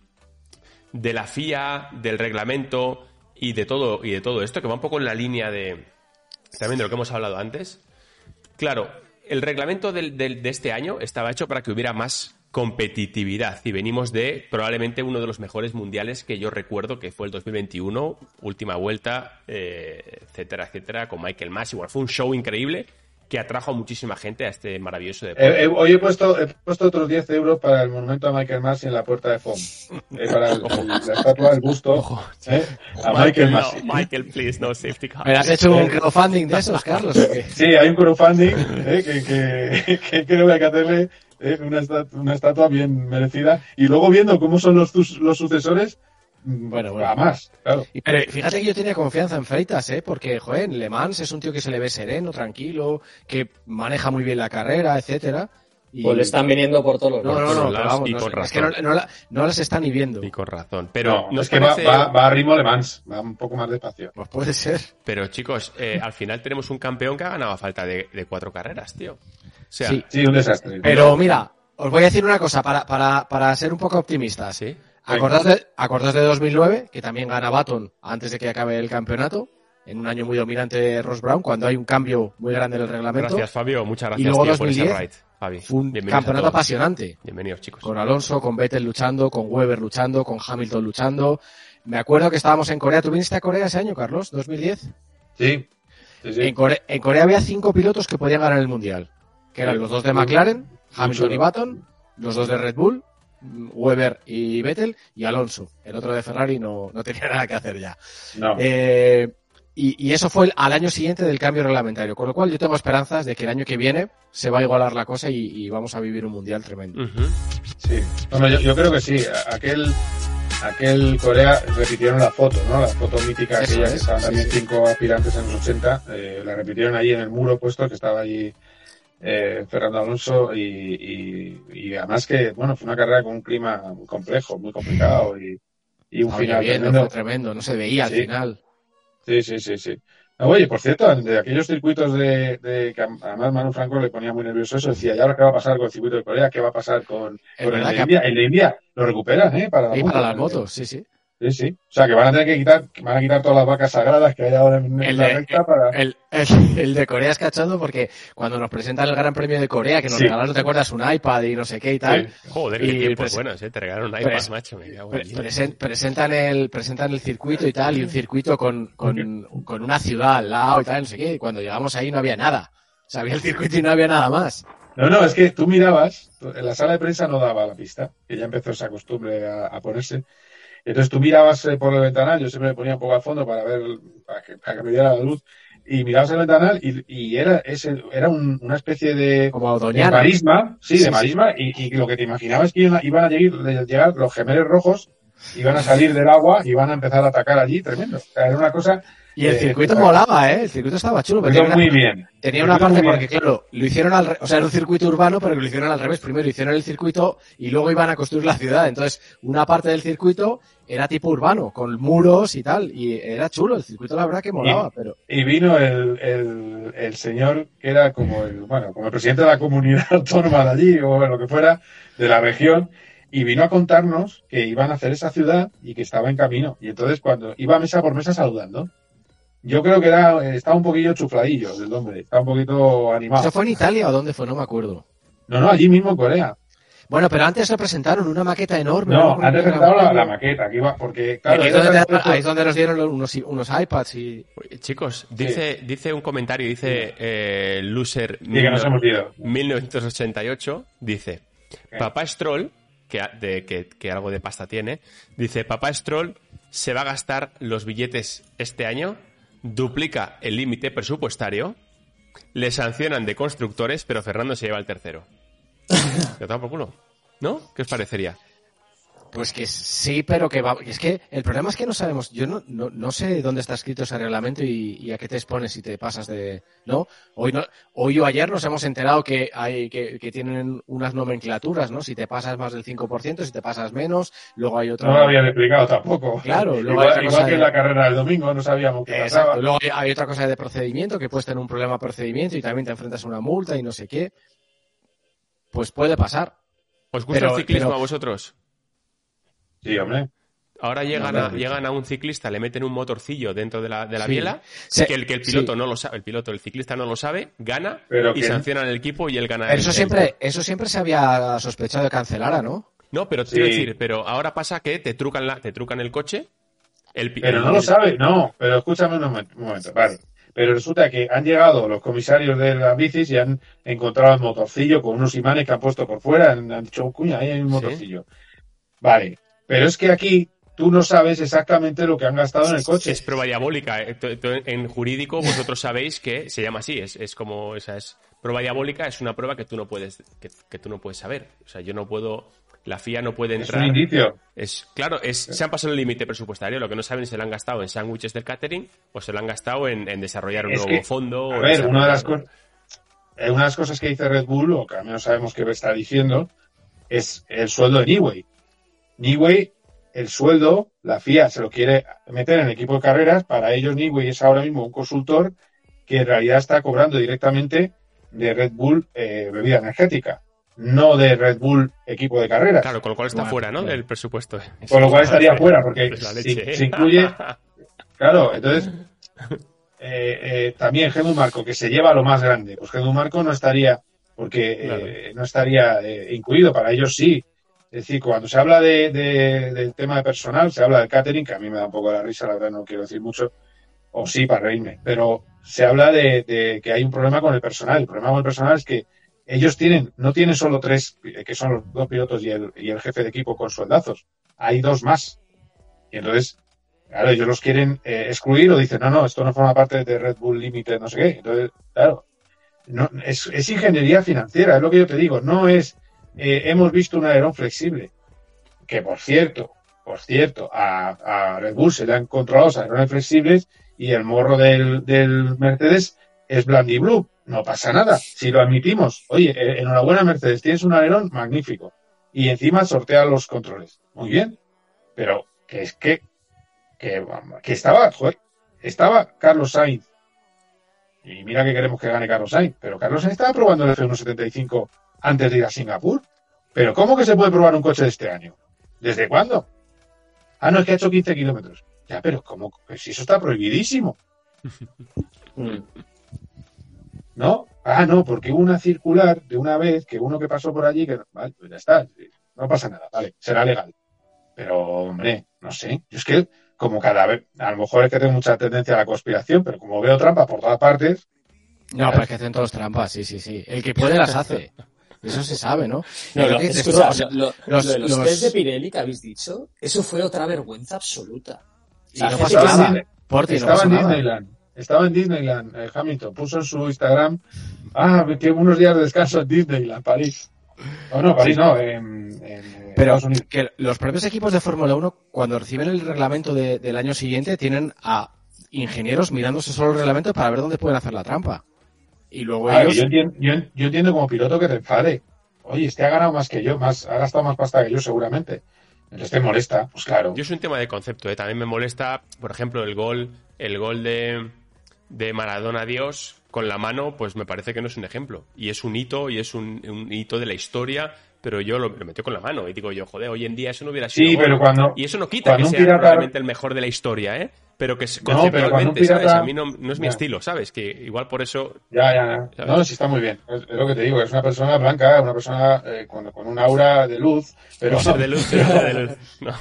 Speaker 3: de la FIA, del reglamento y de todo y de todo esto que va un poco en la línea de también de lo que hemos hablado antes. Claro, el reglamento de este año estaba hecho para que hubiera más competitividad y venimos de probablemente uno de los mejores mundiales que yo recuerdo que fue el 2021, última vuelta, eh, etcétera, etcétera, con Michael Mas. Igual fue un show increíble que atrajo a muchísima gente a este maravilloso deporte.
Speaker 4: Eh, eh, hoy he puesto, he puesto otros 10 euros para el monumento a Michael Masi en la puerta de FOM. Eh, para el- el- la estatua, el busto eh, a Michael
Speaker 3: no,
Speaker 4: Masi.
Speaker 3: Michael, please, no safety car.
Speaker 2: ¿Me has hecho un crowdfunding de esos, Carlos?
Speaker 4: Sí, hay un crowdfunding eh, que, que, que creo que hay que hacerle eh, una, esta- una estatua bien merecida. Y luego viendo cómo son los, sucesores, mm,
Speaker 2: Bueno, bueno.
Speaker 4: a más, claro.
Speaker 2: Pero fíjate que yo tenía confianza en Freitas, ¿eh? Porque, joder, Le Mans es un tío que se le ve sereno, tranquilo, que maneja muy bien la carrera, etcétera. Y...
Speaker 5: Pues le están viniendo por todos los
Speaker 2: No, no, no,
Speaker 3: los
Speaker 2: pero
Speaker 3: lados
Speaker 2: vamos,
Speaker 3: y
Speaker 2: no,
Speaker 3: con
Speaker 2: es que no, no la- no las está ni viendo.
Speaker 3: Y con razón. Pero
Speaker 4: No, es que va,
Speaker 3: parece-
Speaker 4: va, va a ritmo de Mans, va un poco más despacio.
Speaker 2: Pues puede ser.
Speaker 3: Pero chicos, eh, al final tenemos un campeón que ha ganado a falta de, de cuatro carreras, tío. O sea,
Speaker 2: Sí.
Speaker 4: Sí, un desastre.
Speaker 2: Pero mira, os voy a decir una cosa para, para, para ser un poco optimistas.
Speaker 3: ¿sí?
Speaker 2: Acordaos de, acordaos de 2009, que también gana Baton antes de que acabe el campeonato, en un año muy dominante de Ross Brown, cuando hay un cambio muy grande en el reglamento.
Speaker 3: Gracias, Fabio. Muchas gracias
Speaker 2: Y luego
Speaker 3: tío, por ese
Speaker 2: 2010,
Speaker 3: ride, Fabi.
Speaker 2: Fue un campeonato apasionante.
Speaker 3: Bienvenidos, chicos.
Speaker 2: con Alonso, con Vettel luchando, con Weber luchando, con Hamilton luchando. Me acuerdo que estábamos en Corea. ¿Tú viniste a Corea ese año, Carlos? ¿2010?
Speaker 4: Sí, sí, sí.
Speaker 2: En, Corea, en Corea había cinco pilotos que podían ganar el Mundial. Que eran los dos de McLaren, Hamilton y Button, los dos de Red Bull, Weber y Vettel, y Alonso. El otro de Ferrari no, no tenía nada que hacer ya.
Speaker 4: No.
Speaker 2: Eh, y, y eso fue el- al año siguiente del cambio reglamentario. Con lo cual yo tengo esperanzas de que el año que viene se va a igualar la cosa y, y vamos a vivir un Mundial tremendo.
Speaker 4: Sí. Bueno, yo, yo creo que sí. Aquel, aquel Corea repitieron la foto, ¿no? La foto mítica
Speaker 2: Eso
Speaker 4: aquella
Speaker 2: es,
Speaker 4: que estaban
Speaker 2: sí,
Speaker 4: también
Speaker 2: sí.
Speaker 4: cinco aspirantes en los 80. eh, la repitieron allí en el muro puesto que estaba allí eh, Fernando Alonso y, y, y además que, bueno, fue una carrera con un clima muy complejo, muy complicado y, y un final
Speaker 2: bien,
Speaker 4: tremendo.
Speaker 2: fue tremendo, no se veía al
Speaker 4: Sí.
Speaker 2: final.
Speaker 4: Sí, sí, sí, sí. Oye, por cierto, de aquellos circuitos de, de que además Manu Franco le ponía muy nervioso eso, decía, ¿y ahora qué va a pasar con el circuito de Corea? ¿Qué va a pasar con, con el de India? El de India lo recuperan, ¿eh? Para, la
Speaker 2: Y
Speaker 4: moto.
Speaker 2: para las motos, sí, sí.
Speaker 4: Sí, sí. O sea, que van a tener que quitar, van a quitar todas las vacas sagradas que hay ahora en,
Speaker 2: El
Speaker 4: la
Speaker 2: de-
Speaker 4: recta para...
Speaker 2: El, el- el de Corea es cachondo porque cuando nos presentan el Gran Premio de Corea, que nos
Speaker 4: Sí.
Speaker 2: regalaron, ¿te acuerdas? Un iPad y no sé qué y tal.
Speaker 3: Joder, qué
Speaker 2: Y
Speaker 3: tiempos
Speaker 2: presen-
Speaker 3: buenos, ¿eh? Te regalaron un iPad, macho. Me cago en
Speaker 2: presen- presentan, el, presentan el circuito y tal, y un circuito con, con, con una ciudad al lado y tal, no sé qué. Y cuando llegamos ahí no había nada. O sea, había el circuito y no había nada más.
Speaker 4: No, no, es que tú mirabas, en la sala de prensa no daba la pista, que ya empezó esa costumbre a, a ponerse. Entonces tú mirabas eh, por el ventanal, yo siempre me ponía un poco al fondo para ver, para que, para que me diera la luz, y mirabas el ventanal y, y era, ese, era un- una especie de,
Speaker 2: Como
Speaker 4: de marisma, sí,
Speaker 2: Sí,
Speaker 4: de
Speaker 2: sí.
Speaker 4: marisma, y, y lo que te imaginabas es que iban a, iban a llegar, llegar los gemelos rojos, iban a salir del agua y iban a empezar a atacar allí, tremendo. O sea, era una cosa,
Speaker 2: Y el
Speaker 4: Eh,
Speaker 2: circuito
Speaker 4: eh,
Speaker 2: molaba, ¿eh? El circuito estaba chulo. pero tenía
Speaker 4: muy
Speaker 2: una,
Speaker 4: bien.
Speaker 2: tenía una parte porque, claro, lo hicieron al re- o sea, era un circuito urbano, pero lo hicieron al revés. Primero hicieron el circuito y luego iban a construir la ciudad. Entonces, una parte del circuito era tipo urbano, con muros y tal. Y era chulo, el circuito la verdad que molaba, pero...
Speaker 4: y vino el, el, el señor que era como el, bueno, como el presidente de la comunidad autónoma de allí o lo que fuera, de la región, y vino a contarnos que iban a hacer esa ciudad y que estaba en camino. Y entonces cuando iba mesa por mesa saludando, yo creo que era, estaba un poquillo chufladillo el hombre, estaba un poquito animado.
Speaker 2: ¿Eso fue en Italia o dónde fue? No me acuerdo.
Speaker 4: No, no, allí mismo en Corea.
Speaker 2: Bueno, pero antes lo presentaron una maqueta enorme.
Speaker 4: No, antes presentaron la, la, maqueta, aquí va, porque claro,
Speaker 2: ahí, es donde, ahí es donde nos dieron unos, unos iPads y...
Speaker 3: Chicos, dice, sí. dice un comentario, dice eh, Loser
Speaker 4: sí, que nos hemos ido.
Speaker 3: 1988, dice, ¿Qué? Papá Stroll, que, algo de pasta tiene, dice, Papá Stroll se va a gastar los billetes este año, duplica el límite presupuestario, le sancionan de constructores, pero Fernando se lleva el tercero. ¿Te por culo? ¿No? ¿Qué os parecería?
Speaker 2: Pues que sí, pero que va. Es que el problema es que no sabemos. Yo no, no, no sé dónde está escrito ese reglamento y, y, a qué te expones si te pasas de. ¿No? Hoy, no, hoy o ayer nos hemos enterado que hay que, que tienen unas nomenclaturas, ¿no? Si te pasas más del 5%, si te pasas menos, luego hay otra.
Speaker 4: No lo habían explicado tampoco.
Speaker 2: Claro,
Speaker 4: luego igual, igual que en la carrera del domingo no sabíamos qué
Speaker 2: Exacto.
Speaker 4: pasaba.
Speaker 2: Luego hay otra cosa de procedimiento, que puedes tener un problema de procedimiento y también te enfrentas a una multa y no sé qué. Pues puede pasar.
Speaker 3: ¿Os gusta
Speaker 2: Pero-
Speaker 3: el ciclismo
Speaker 2: pero-
Speaker 3: a vosotros?
Speaker 4: Sí, hombre.
Speaker 3: Ahora llegan,
Speaker 4: No,
Speaker 3: a,
Speaker 4: no,
Speaker 3: llegan a un ciclista, le meten un motorcillo dentro de la, de la
Speaker 2: Sí.
Speaker 3: biela, que el, que el piloto
Speaker 2: sí.
Speaker 3: no lo sabe, el piloto, el ciclista no lo sabe, gana
Speaker 4: Pero
Speaker 3: y
Speaker 4: que-
Speaker 3: sancionan el equipo y él gana. el-
Speaker 2: Eso
Speaker 3: el-
Speaker 2: siempre, eso siempre se había sospechado de cancelara, ¿no?
Speaker 3: No, pero quiero decir, pero ahora pasa que te trucan, la, te trucan el coche. El,
Speaker 4: Pero
Speaker 3: el-
Speaker 4: no lo sabe, no, pero escúchame un momento, un momento, vale. Pero resulta que han llegado los comisarios de las bicis y han encontrado el motorcillo con unos imanes que han puesto por fuera, han, han dicho, cuña, ahí hay un
Speaker 3: Sí.
Speaker 4: motorcillo. Vale, pero es que aquí tú no sabes exactamente lo que han gastado en el coche.
Speaker 3: Es prueba diabólica. eh. En jurídico vosotros sabéis que se llama así. Es, es como esa es prueba diabólica. Es una prueba que tú no puedes que, que tú no puedes saber. O sea, yo no puedo. La FIA no puede
Speaker 4: Es
Speaker 3: entrar.
Speaker 4: un indicio.
Speaker 3: Es claro, es, se han pasado el límite presupuestario. Lo que no saben se lo han gastado en sándwiches del catering o se lo han gastado en, en desarrollar un
Speaker 4: Es
Speaker 3: nuevo
Speaker 4: que,
Speaker 3: fondo.
Speaker 4: A ver, una de las cosas, eh, una de las cosas que dice Red Bull, o que al menos sabemos que está diciendo, es el sueldo de Niway. Niway, el sueldo, la FIA se lo quiere meter en el equipo de carreras, para ellos Niway es ahora mismo un consultor que en realidad está cobrando directamente de Red Bull eh, bebida energética, no de Red Bull equipo de carreras.
Speaker 3: Claro, con lo cual está
Speaker 2: Bueno,
Speaker 3: fuera, ¿no? Del presupuesto.
Speaker 4: Con lo cual estaría fuera, porque
Speaker 3: ¿eh?
Speaker 4: si incluye, claro, entonces eh, eh, también Genu Marco, que se lleva lo más grande, pues Genu Marco no estaría, porque eh,
Speaker 3: Claro.
Speaker 4: no estaría eh, incluido, para ellos sí. Es decir, cuando se habla de, de- del tema de personal, se habla del catering, que a mí me da un poco la risa, la verdad no quiero decir mucho, o sí para reírme, pero se habla de, de que hay un problema con el personal. El problema con el personal es que ellos tienen, no tienen solo tres, eh, que son los dos pilotos y el, y el jefe de equipo con sueldazos, hay dos más. Y entonces, claro, ellos los quieren eh, excluir o dicen, no, no, esto no forma parte de Red Bull Limited, no sé qué. Entonces, claro, no, es, es ingeniería financiera, es lo que yo te digo, no es, eh, hemos visto un alerón flexible, que por cierto, por cierto, a, a Red Bull se le han controlado los alerones flexibles y el morro del, Mercedes es Blandy Blue. No pasa nada, si lo admitimos. Oye, eh, enhorabuena Mercedes, tienes un alerón magnífico. Y encima sortea los controles. Muy bien. Pero que es que, que, que estaba, joder, estaba Carlos Sainz. Y mira que queremos que gane Carlos Sainz, pero Carlos Sainz estaba probando el F175 antes de ir a Singapur. Pero ¿cómo que se puede probar un coche de este año? ¿Desde cuándo? Ah, no, es que ha hecho 15 kilómetros. Ya, pero ¿cómo? Pues si eso está prohibidísimo. ¿No? Ah, no, porque hubo una circular de una vez que uno que pasó por allí, que vale, pues ya está, no pasa nada, vale, será legal. Pero, hombre, no sé, yo es que como cada vez, a lo mejor es que tengo mucha tendencia a la conspiración, pero como veo trampas por todas partes,
Speaker 2: No, pero es que hacen todos trampas, sí, sí, sí. El que puede las hace. Eso se sabe, ¿no?
Speaker 5: No,
Speaker 2: Lo
Speaker 5: escucha,
Speaker 2: o sea,
Speaker 5: lo,
Speaker 2: los-
Speaker 5: lo de los,
Speaker 2: los-
Speaker 5: test de Pirelli que habéis dicho, eso fue otra vergüenza absoluta.
Speaker 2: y no pasa
Speaker 4: estaba
Speaker 2: nada.
Speaker 4: en
Speaker 2: no nada.
Speaker 4: Disneyland, estaba en Disneyland, eh, Hamilton, puso en su Instagram, ah, que unos días de descanso en Disneyland, París. No, no, París no, en, en
Speaker 2: Pero que los propios equipos de Fórmula 1, cuando reciben el reglamento de- del año siguiente, tienen a ingenieros mirándose solo el reglamento para ver dónde pueden hacer la trampa. Y luego ellos...
Speaker 4: yo, entiendo, yo, yo entiendo como piloto que te enfade. Oye, este ha ganado más que yo, más, ha gastado más pasta que yo seguramente. Entonces te molesta, pues claro.
Speaker 3: Yo es un tema de concepto, ¿eh? también me molesta, por ejemplo, el gol, el gol de, de Maradona a Dios con la mano, pues me parece que no es un ejemplo. Y es un hito, y es un, un hito de la historia, pero yo lo, lo metió con la mano. Y digo yo, joder, hoy en día eso no hubiera sido.
Speaker 4: Sí, pero cuando-
Speaker 3: Y eso no quita que sea
Speaker 4: pirata-
Speaker 3: probablemente el mejor de la historia, ¿eh? pero que conceptualmente, ¿sabes? A mí no, no es mi estilo, ¿sabes? Que igual por eso...
Speaker 4: Ya, ya, ya. No, sí está muy bien. Es, lo que te digo, es una persona blanca, una persona eh, con, con, un aura de luz, pero...
Speaker 3: Un ser de luz, pero de luz. No.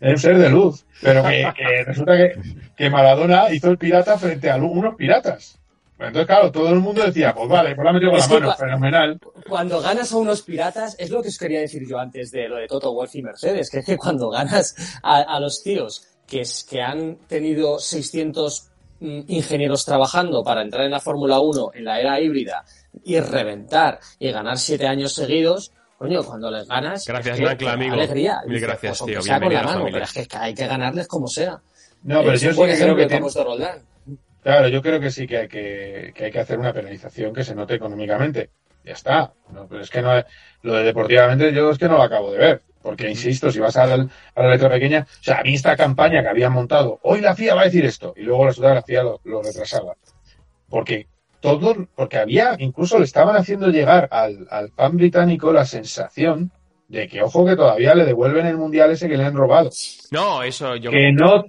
Speaker 4: Un ser de luz, pero que, que resulta que, que Maradona hizo el pirata frente a unos piratas. Entonces, claro, todo el mundo decía, pues vale, pues la metido con la mano, fenomenal.
Speaker 5: Cuando ganas a unos piratas, es lo que os quería decir yo antes de lo de Toto Wolf y Mercedes, que es que cuando ganas a, a los tíos que, es, que han tenido 600 mm, ingenieros trabajando para entrar en la Fórmula 1 en la era híbrida y reventar y ganar siete años seguidos, coño, cuando les ganas.
Speaker 3: Gracias,
Speaker 5: es que,
Speaker 3: amigo.
Speaker 5: Alegría.
Speaker 3: Mil gracias,
Speaker 5: pues,
Speaker 3: tío.
Speaker 5: Sea con la
Speaker 3: Bienvenido a la
Speaker 5: mano, pero es que hay que ganarles como sea.
Speaker 4: No, pero
Speaker 5: es
Speaker 4: yo sí que creo que
Speaker 5: que
Speaker 4: tiene-
Speaker 5: hemos de Roldán.
Speaker 4: Claro, yo creo que sí que hay que, que hay que hacer una penalización que se note económicamente. Ya está. No, pero es que no, lo de deportivamente yo es que no lo acabo de ver. Porque, insisto, si vas a la, a la letra pequeña, o sea, a mí esta campaña que habían montado, hoy la FIA va a decir esto, y luego resulta que la FIA lo, lo retrasaba. Porque todo, porque había, incluso le estaban haciendo llegar al, al fan británico la sensación de que, ojo, que todavía le devuelven el mundial ese que le han robado.
Speaker 3: No, eso yo...
Speaker 4: Que no,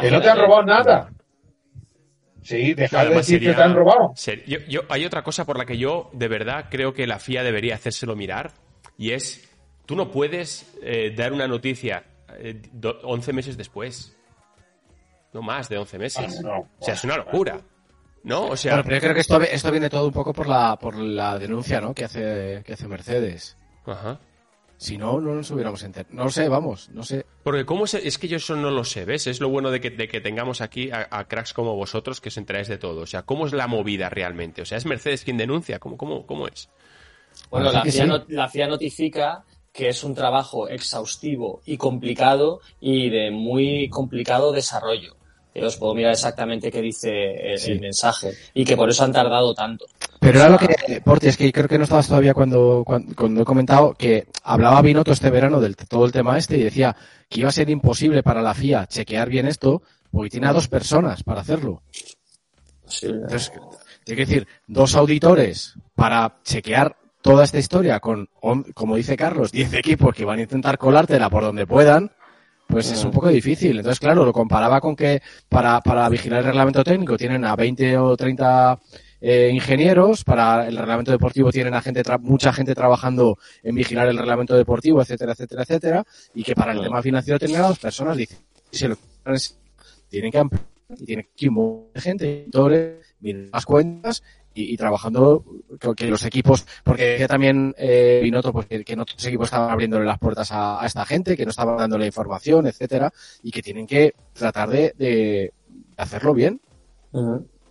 Speaker 4: que no te han robado nada. Sí,
Speaker 3: No,
Speaker 4: deja de
Speaker 3: además
Speaker 4: decir que
Speaker 3: sería-
Speaker 4: te han robado.
Speaker 3: ser- yo- yo- hay otra cosa por la que yo, de verdad, creo que la FIA debería hacérselo mirar, y es, tú no puedes eh, dar una noticia eh, do- 11 meses después. No más de 11 meses.
Speaker 4: Ah, no.
Speaker 3: O sea, es una locura. ¿No? O sea,
Speaker 2: Bueno, pero yo creo que esto, esto viene todo un poco por la, por la denuncia, ¿no? Que hace, que hace Mercedes.
Speaker 3: ajá.
Speaker 2: Si no, no nos hubiéramos enterado. No lo sé, vamos, no sé.
Speaker 3: Porque cómo se- es que yo eso no lo sé, ¿ves? Es lo bueno de que, de que tengamos aquí a, a cracks como vosotros que os enteráis de todo. O sea, ¿cómo es la movida realmente? O sea, ¿es Mercedes quien denuncia? ¿Cómo, cómo, cómo es?
Speaker 5: Bueno, la FIA,
Speaker 2: sí.
Speaker 5: no- la FIA notifica que es un trabajo exhaustivo y complicado y de muy complicado desarrollo. Os puedo mirar exactamente qué dice el,
Speaker 2: Sí.
Speaker 5: el mensaje y que por eso han tardado tanto.
Speaker 2: Pero era lo que, Porti, es que creo que no estabas todavía cuando, cuando, cuando he comentado que hablaba Binotto este verano del todo el tema este y decía que iba a ser imposible para la FIA chequear bien esto porque tiene a dos personas para hacerlo. Entonces, tiene que decir, dos auditores para chequear toda esta historia con, on- como dice Carlos, 10 equipos que van a intentar colártela por donde puedan, pues es un poco difícil. Entonces, claro, lo comparaba con que para, para vigilar el reglamento técnico tienen a 20 o 30 eh, ingenieros, para el reglamento deportivo tienen a gente tra- mucha gente trabajando en vigilar el reglamento deportivo, etcétera, etcétera, etcétera, y que para el tema financiero tienen a dos personas, lo tienen que ampliar y tienen que de gente, editores, mirar las cuentas y, y trabajando que, que los equipos, porque decía también eh, Binotto pues, que, que no todos los equipos estaban abriéndole las puertas a, a esta gente, que no estaban dándole información, etcétera, y que tienen que tratar de, de hacerlo bien.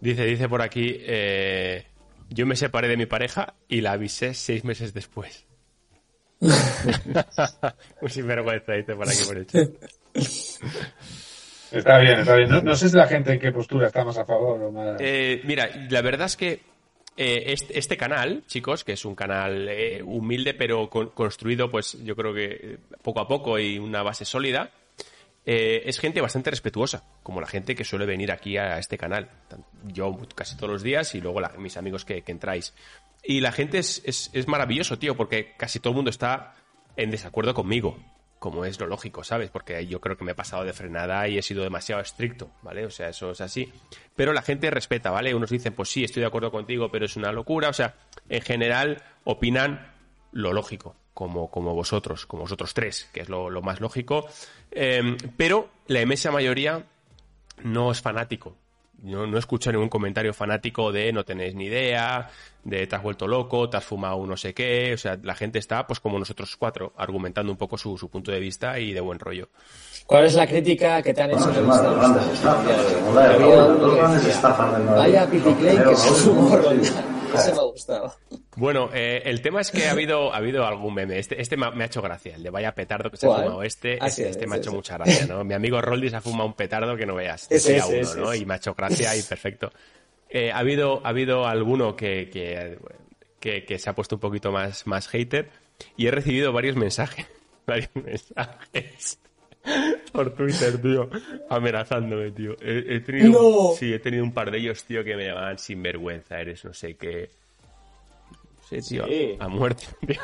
Speaker 3: Dice, dice por aquí, eh, yo me separé de mi pareja y la avisé seis meses después. Un sinvergüenza, dice por aquí por el chat.
Speaker 4: Está bien, está bien. No, no sé si la gente en qué postura está más a favor o más.
Speaker 3: Eh, mira, la verdad es que eh, este, este canal, chicos, que es un canal eh, humilde pero con- construido, pues yo creo que eh, poco a poco y una base sólida, eh, es gente bastante respetuosa, como la gente que suele venir aquí a este canal. Yo casi todos los días y luego mis amigos que, que entráis. Y la gente es, es, es maravilloso, tío, porque casi todo el mundo está en desacuerdo conmigo, como es lo lógico, ¿sabes? Porque yo creo que me he pasado de frenada y he sido demasiado estricto, ¿vale? O sea, eso es así. Pero la gente respeta, ¿vale? Unos dicen, pues sí, estoy de acuerdo contigo, pero es una locura. O sea, en general opinan lo lógico, como, como vosotros, como vosotros tres, que es lo, lo más lógico. Eh, pero la inmensa mayoría no es fanático. No, no escucho ningún comentario fanático de no tenéis ni idea, de te has vuelto loco, te has fumado un no sé qué. O sea, la gente está, pues como nosotros cuatro, argumentando un poco su, su punto de vista y de buen rollo.
Speaker 5: ¿Cuál es la crítica que te han hecho. Vaya Piti Clay, que es un humor. Ese me ha gustado.
Speaker 3: Bueno, eh, el tema es que ha habido, ha habido algún meme. Este, este me, ha, ha hecho gracia. El de vaya petardo que se ha
Speaker 5: ¿Cuál?
Speaker 3: fumado este.
Speaker 5: Ah,
Speaker 3: este
Speaker 5: sí,
Speaker 3: este me ha hecho mucha gracia, ¿no? Mi amigo Roldi se ha fumado un petardo que no veas.
Speaker 5: Ese,
Speaker 3: Decía
Speaker 5: ese,
Speaker 3: uno,
Speaker 5: ese,
Speaker 3: ¿no?
Speaker 5: ese.
Speaker 3: Y me ha hecho gracia y perfecto. Eh, ha, habido, ha habido alguno que, que, que, que se ha puesto un poquito más, más hater y he recibido varios mensajes. Varios mensajes. Por Twitter, tío, amenazándome, tío. He, he tenido,
Speaker 5: ¡No!
Speaker 3: Sí, he tenido un par de ellos, tío, que me llamaban sinvergüenza, eres no sé qué. Sí, tío,
Speaker 5: Sí.
Speaker 3: a muerte, tío.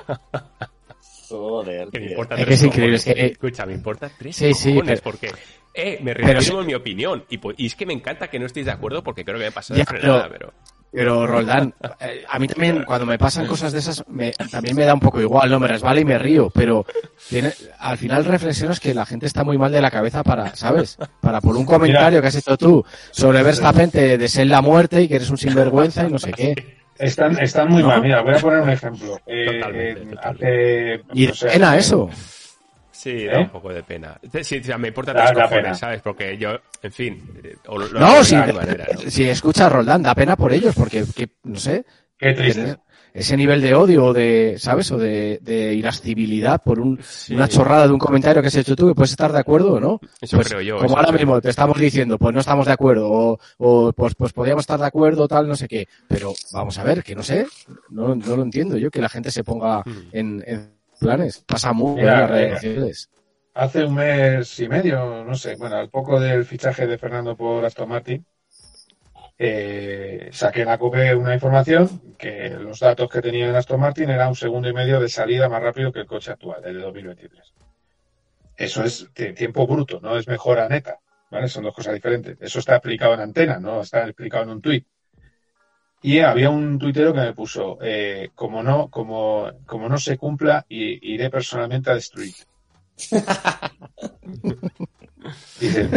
Speaker 5: Joder,
Speaker 3: Que me
Speaker 5: tío.
Speaker 3: importa
Speaker 2: Es que
Speaker 3: tres
Speaker 2: es increíble, es que-
Speaker 3: Escucha, me importa tres
Speaker 2: Sí, sí, pero-
Speaker 3: porque Eh, me refiero en mi opinión. Y, y, es que me encanta que no estéis de acuerdo porque creo que me pasa de
Speaker 2: frenada, pero... Pero Roldán, eh, a mí también cuando me pasan cosas de esas, me, también me da un poco igual, ¿no? Me resbala y me río, pero tiene, al final reflexionas que la gente está muy mal de la cabeza para, ¿sabes? Para por un comentario que has hecho tú sobre Verstappen te deseen la muerte y que eres un sinvergüenza y no sé qué.
Speaker 4: Están, están muy mal. Mira, voy a poner un ejemplo. Eh,
Speaker 2: hace, y no pena eso.
Speaker 3: Sí, da ¿Eh? un poco de pena. Sí, me importa tres cojones, ¿sabes? Porque yo, en fin.
Speaker 2: no, si, si escuchas Roldán, da pena por ellos, porque, no sé.
Speaker 4: Qué triste.
Speaker 2: Ese nivel de odio o de, ¿sabes? O de, de irascibilidad por un, una chorrada de un comentario que has hecho tú, que puedes estar de acuerdo o no.
Speaker 3: Eso pues, creo yo.
Speaker 2: Como ahora mismo te estamos diciendo, pues no estamos de acuerdo, o, o pues, pues podríamos estar de acuerdo, tal, no sé qué. Pero vamos a ver, que no sé, no, no lo entiendo yo, que la gente se ponga mm. en, en planes. Pasa mucho en las redes sociales.
Speaker 4: Hace un mes y medio, no sé, bueno, al poco del fichaje de Fernando por Aston Martin, eh, saqué en la COPE una información que los datos que tenía en Aston Martin era un segundo y medio de salida más rápido que el coche actual, el de 2023. Eso es tiempo bruto, no es mejora neta, ¿vale? Son dos cosas diferentes. Eso está explicado en antena, no está explicado en un tuit. Y había un tuitero que me puso, eh, como no, como, como no se cumpla, iré personalmente a destruir. dice,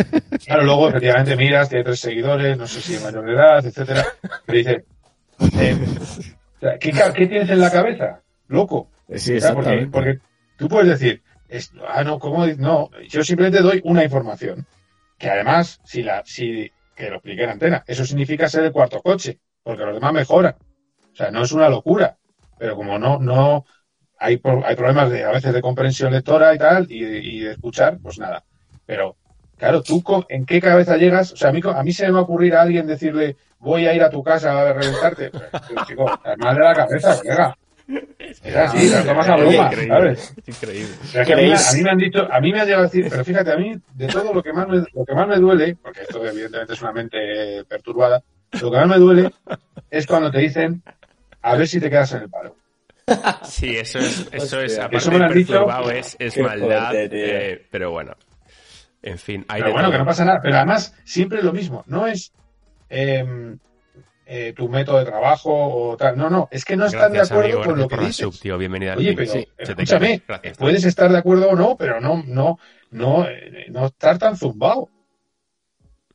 Speaker 4: claro, luego efectivamente miras, tiene tres seguidores, no sé si es mayor de edad, etcétera. Y dice, eh, ¿qué, ¿qué, tienes en la cabeza? Loco.
Speaker 2: Sí,
Speaker 4: porque, porque, tú puedes decir, ah, no, ¿cómo? No, yo simplemente doy una información. Que además, si la, si, que lo expliqué en antena, eso significa ser el cuarto coche porque los demás mejoran. O sea, no es una locura, pero como no, no, hay, hay problemas de, a veces de comprensión lectora y tal, y, de escuchar, pues nada. Pero, claro, tú, ¿en qué cabeza llegas? O sea, a mí, a mí se me va a ocurrir a alguien decirle, voy a ir a tu casa a reventarte. Chico, mal de la cabeza, colega. Es así, lo tomas a broma, ¿sabes?
Speaker 3: Increíble.
Speaker 4: a, mí, me han dicho, a mí me han llegado a decir, pero fíjate, a mí, de todo lo que más me, lo que más me duele, porque esto evidentemente es una mente perturbada, lo que más me duele es cuando te dicen, a ver si te quedas en el paro.
Speaker 3: Sí, eso es, eso es, aparte eso me lo dicho, es, es maldad, eh, pero bueno. En fin,
Speaker 4: hay Pero bueno, que no pasa nada. Pero además, siempre es lo mismo. No es em, eh, tu método de trabajo o tal. No, no. Es que no están de acuerdo con lo que dices.
Speaker 3: tío, bienvenida
Speaker 4: Oye, pero escúchame, puedes estar de acuerdo o no, pero no, no, no, eh, no estar tan zumbado.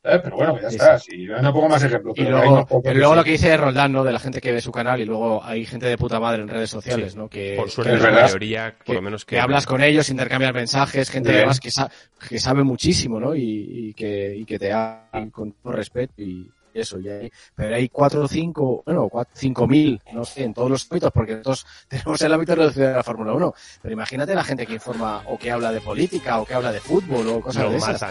Speaker 4: Eh, pero bueno, ya está. Si no pongo más ejemplos.
Speaker 2: Y luego, luego lo que dice Roldán, ¿no? De la gente que ve su canal y luego hay gente de puta madre en redes sociales, ¿no? Que,
Speaker 3: por suerte, la mayoría, por lo menos
Speaker 2: que, hablas con ellos, intercambias mensajes, gente además que, que sabe muchísimo, ¿no? Y, que, y que te ha con todo respeto y eso. Y hay, pero hay cuatro o cinco, bueno, cuatro, cinco mil, no sé, en todos los ámbitos, porque nosotros tenemos el ámbito reducido de la Fórmula 1. Pero imagínate la gente que informa o que habla de política o que habla de fútbol o cosas de esas.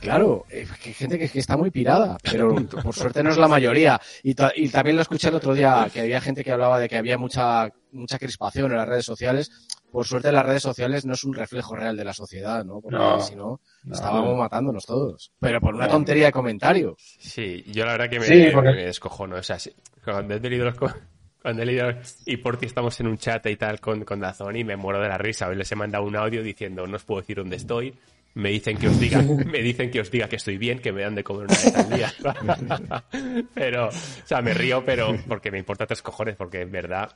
Speaker 2: Claro, hay gente que, está muy pirada, pero por suerte no es la mayoría. Y, también lo escuché el otro día, que había gente que hablaba de que había mucha, mucha crispación en las redes sociales. Por suerte las redes sociales no es un reflejo real de la sociedad, ¿no? Porque si no, estábamos matándonos todos. Pero por una tontería de comentario.
Speaker 3: Sí, yo la verdad que me, sí, porque... me descojono. O sea, cuando he leído los, cuando he leído y por ti estamos en un chat y tal con, con Dazón y me muero de la risa. Hoy les he mandado un audio diciendo no os puedo decir dónde estoy me dicen que os diga, me dicen que os diga que estoy bien, que me dan de comer una vez al día. pero, o sea, me río, pero porque me importa tres cojones, porque en verdad,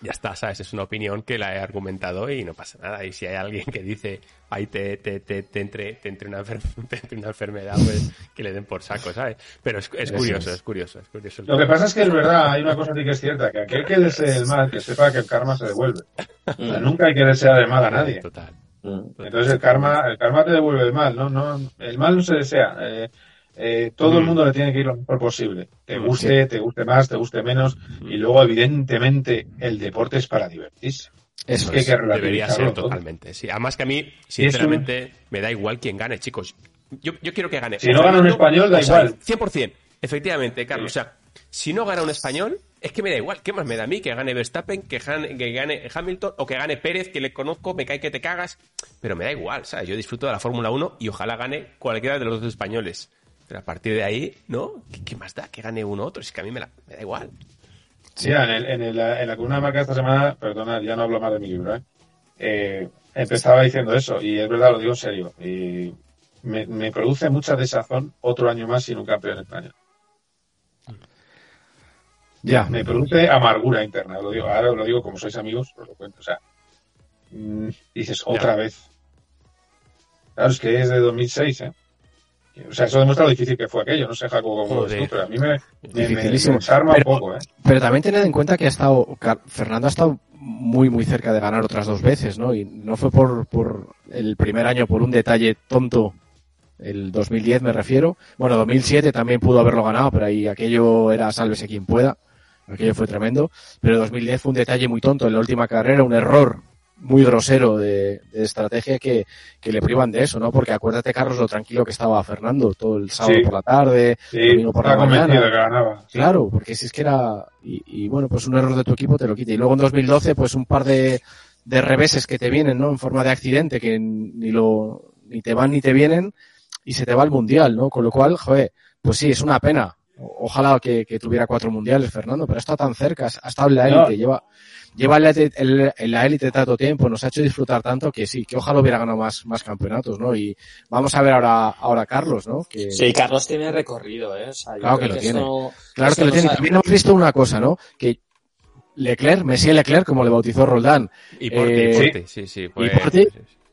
Speaker 3: ya está, ¿sabes? Es una opinión que la he argumentado y no pasa nada. Y si hay alguien que dice, ay, te, te, te, te entre, te entre, una, una enfermedad, pues que le den por saco, ¿sabes? Pero es, es curioso, es curioso, es curioso.
Speaker 4: Lo que pasa es que es verdad, hay una cosa que es cierta, que aquel que desee el mal, que sepa que el karma se devuelve. nunca hay que desear el mal a nadie.
Speaker 3: Total.
Speaker 4: Mm. Entonces el karma, el karma te devuelve el mal, ¿no? no el mal no se desea. Eh, eh, todo el mm. mundo le tiene que ir lo mejor posible. Te mm, guste, te guste más, te guste menos. Y luego, evidentemente, el deporte es para divertirse.
Speaker 3: Eso es, que debería ser totalmente. Sí, además que a mí, sinceramente, me da igual quién gane, chicos. Yo, yo quiero que gane.
Speaker 4: Si no gana un español, da igual.
Speaker 3: 100%. Efectivamente, Carlos. O sea, si no gana un español, es que me da igual. ¿Qué más me da a mí? Que gane Verstappen, que gane, Hamilton o que gane Pérez, que le conozco, me cae que te cagas. Pero me da igual, ¿sabes? Yo disfruto de la Fórmula 1 y ojalá gane cualquiera de los dos españoles. Pero a partir de ahí, ¿no? ¿Qué, más da? Que gane uno otro. Es que a mí me, da igual.
Speaker 4: Sí, en, el, en, el, en la columna de marca esta semana, perdona, ya no hablo más de mi libro, ¿eh? eh empezaba diciendo eso, y es verdad, lo digo en serio. Me produce mucha desazón otro año más sin un campeón español.
Speaker 2: Ya.
Speaker 4: Me produce amargura interna. Lo digo, ahora lo digo como sois amigos, os lo cuento. O sea, mm, dices otra vez. Claro, es que es de 2006, ¿eh? O sea, eso demuestra lo difícil que fue aquello. No sé, Jaco, cómo lo pero a mí me, me, me, desarma
Speaker 2: Pero-
Speaker 4: un poco, ¿eh?
Speaker 2: Pero también tened en cuenta que ha estado, Fernando ha estado muy, muy cerca de ganar otras dos veces, ¿no? Y no fue por, por el primer año por un detalle tonto, el 2010 me refiero. Bueno, 2007 también pudo haberlo ganado, pero ahí aquello era sálvese quien pueda. Aquello fue tremendo. Pero 2010 fue un detalle muy tonto en la última carrera, un error muy grosero de, de estrategia que, que le privan de eso, ¿no? Porque acuérdate, Carlos, lo tranquilo que estaba Fernando todo el sábado
Speaker 4: Sí.
Speaker 2: por la tarde,
Speaker 4: Sí,
Speaker 2: domingo por la mañana.
Speaker 4: de que ganaba.
Speaker 2: Claro, porque si es que era. Y, y, bueno, pues un error de tu equipo te lo quita. Y luego en 2012, pues un par de, de reveses que te vienen, ¿no? En forma de accidente, que ni lo ni te van ni te vienen, y se te va el mundial, ¿no? Con lo cual, joder, pues sí, es una pena. Ojalá que, que tuviera cuatro mundiales, Fernando, pero está tan cerca, ha estado en la
Speaker 4: No.
Speaker 2: élite, lleva, lleva en la élite- en en la élite tanto tiempo, nos ha hecho disfrutar tanto que sí, que ojalá hubiera ganado más, más campeonatos, ¿no? Y vamos a ver ahora, ahora a Carlos, ¿no? Que,
Speaker 5: Sí, Carlos tiene recorrido, ¿eh? O sea, yo
Speaker 2: Claro
Speaker 5: creo
Speaker 2: que lo tiene.
Speaker 5: no-
Speaker 2: Claro que lo
Speaker 5: no
Speaker 2: tiene.
Speaker 5: sabe-
Speaker 2: También hemos visto una cosa, ¿no? Que Leclerc, Messi Leclerc, como le bautizó Roldán,
Speaker 3: Y Porti,
Speaker 2: Eh,
Speaker 3: y Porti, sí, sí. pues-
Speaker 2: Porti?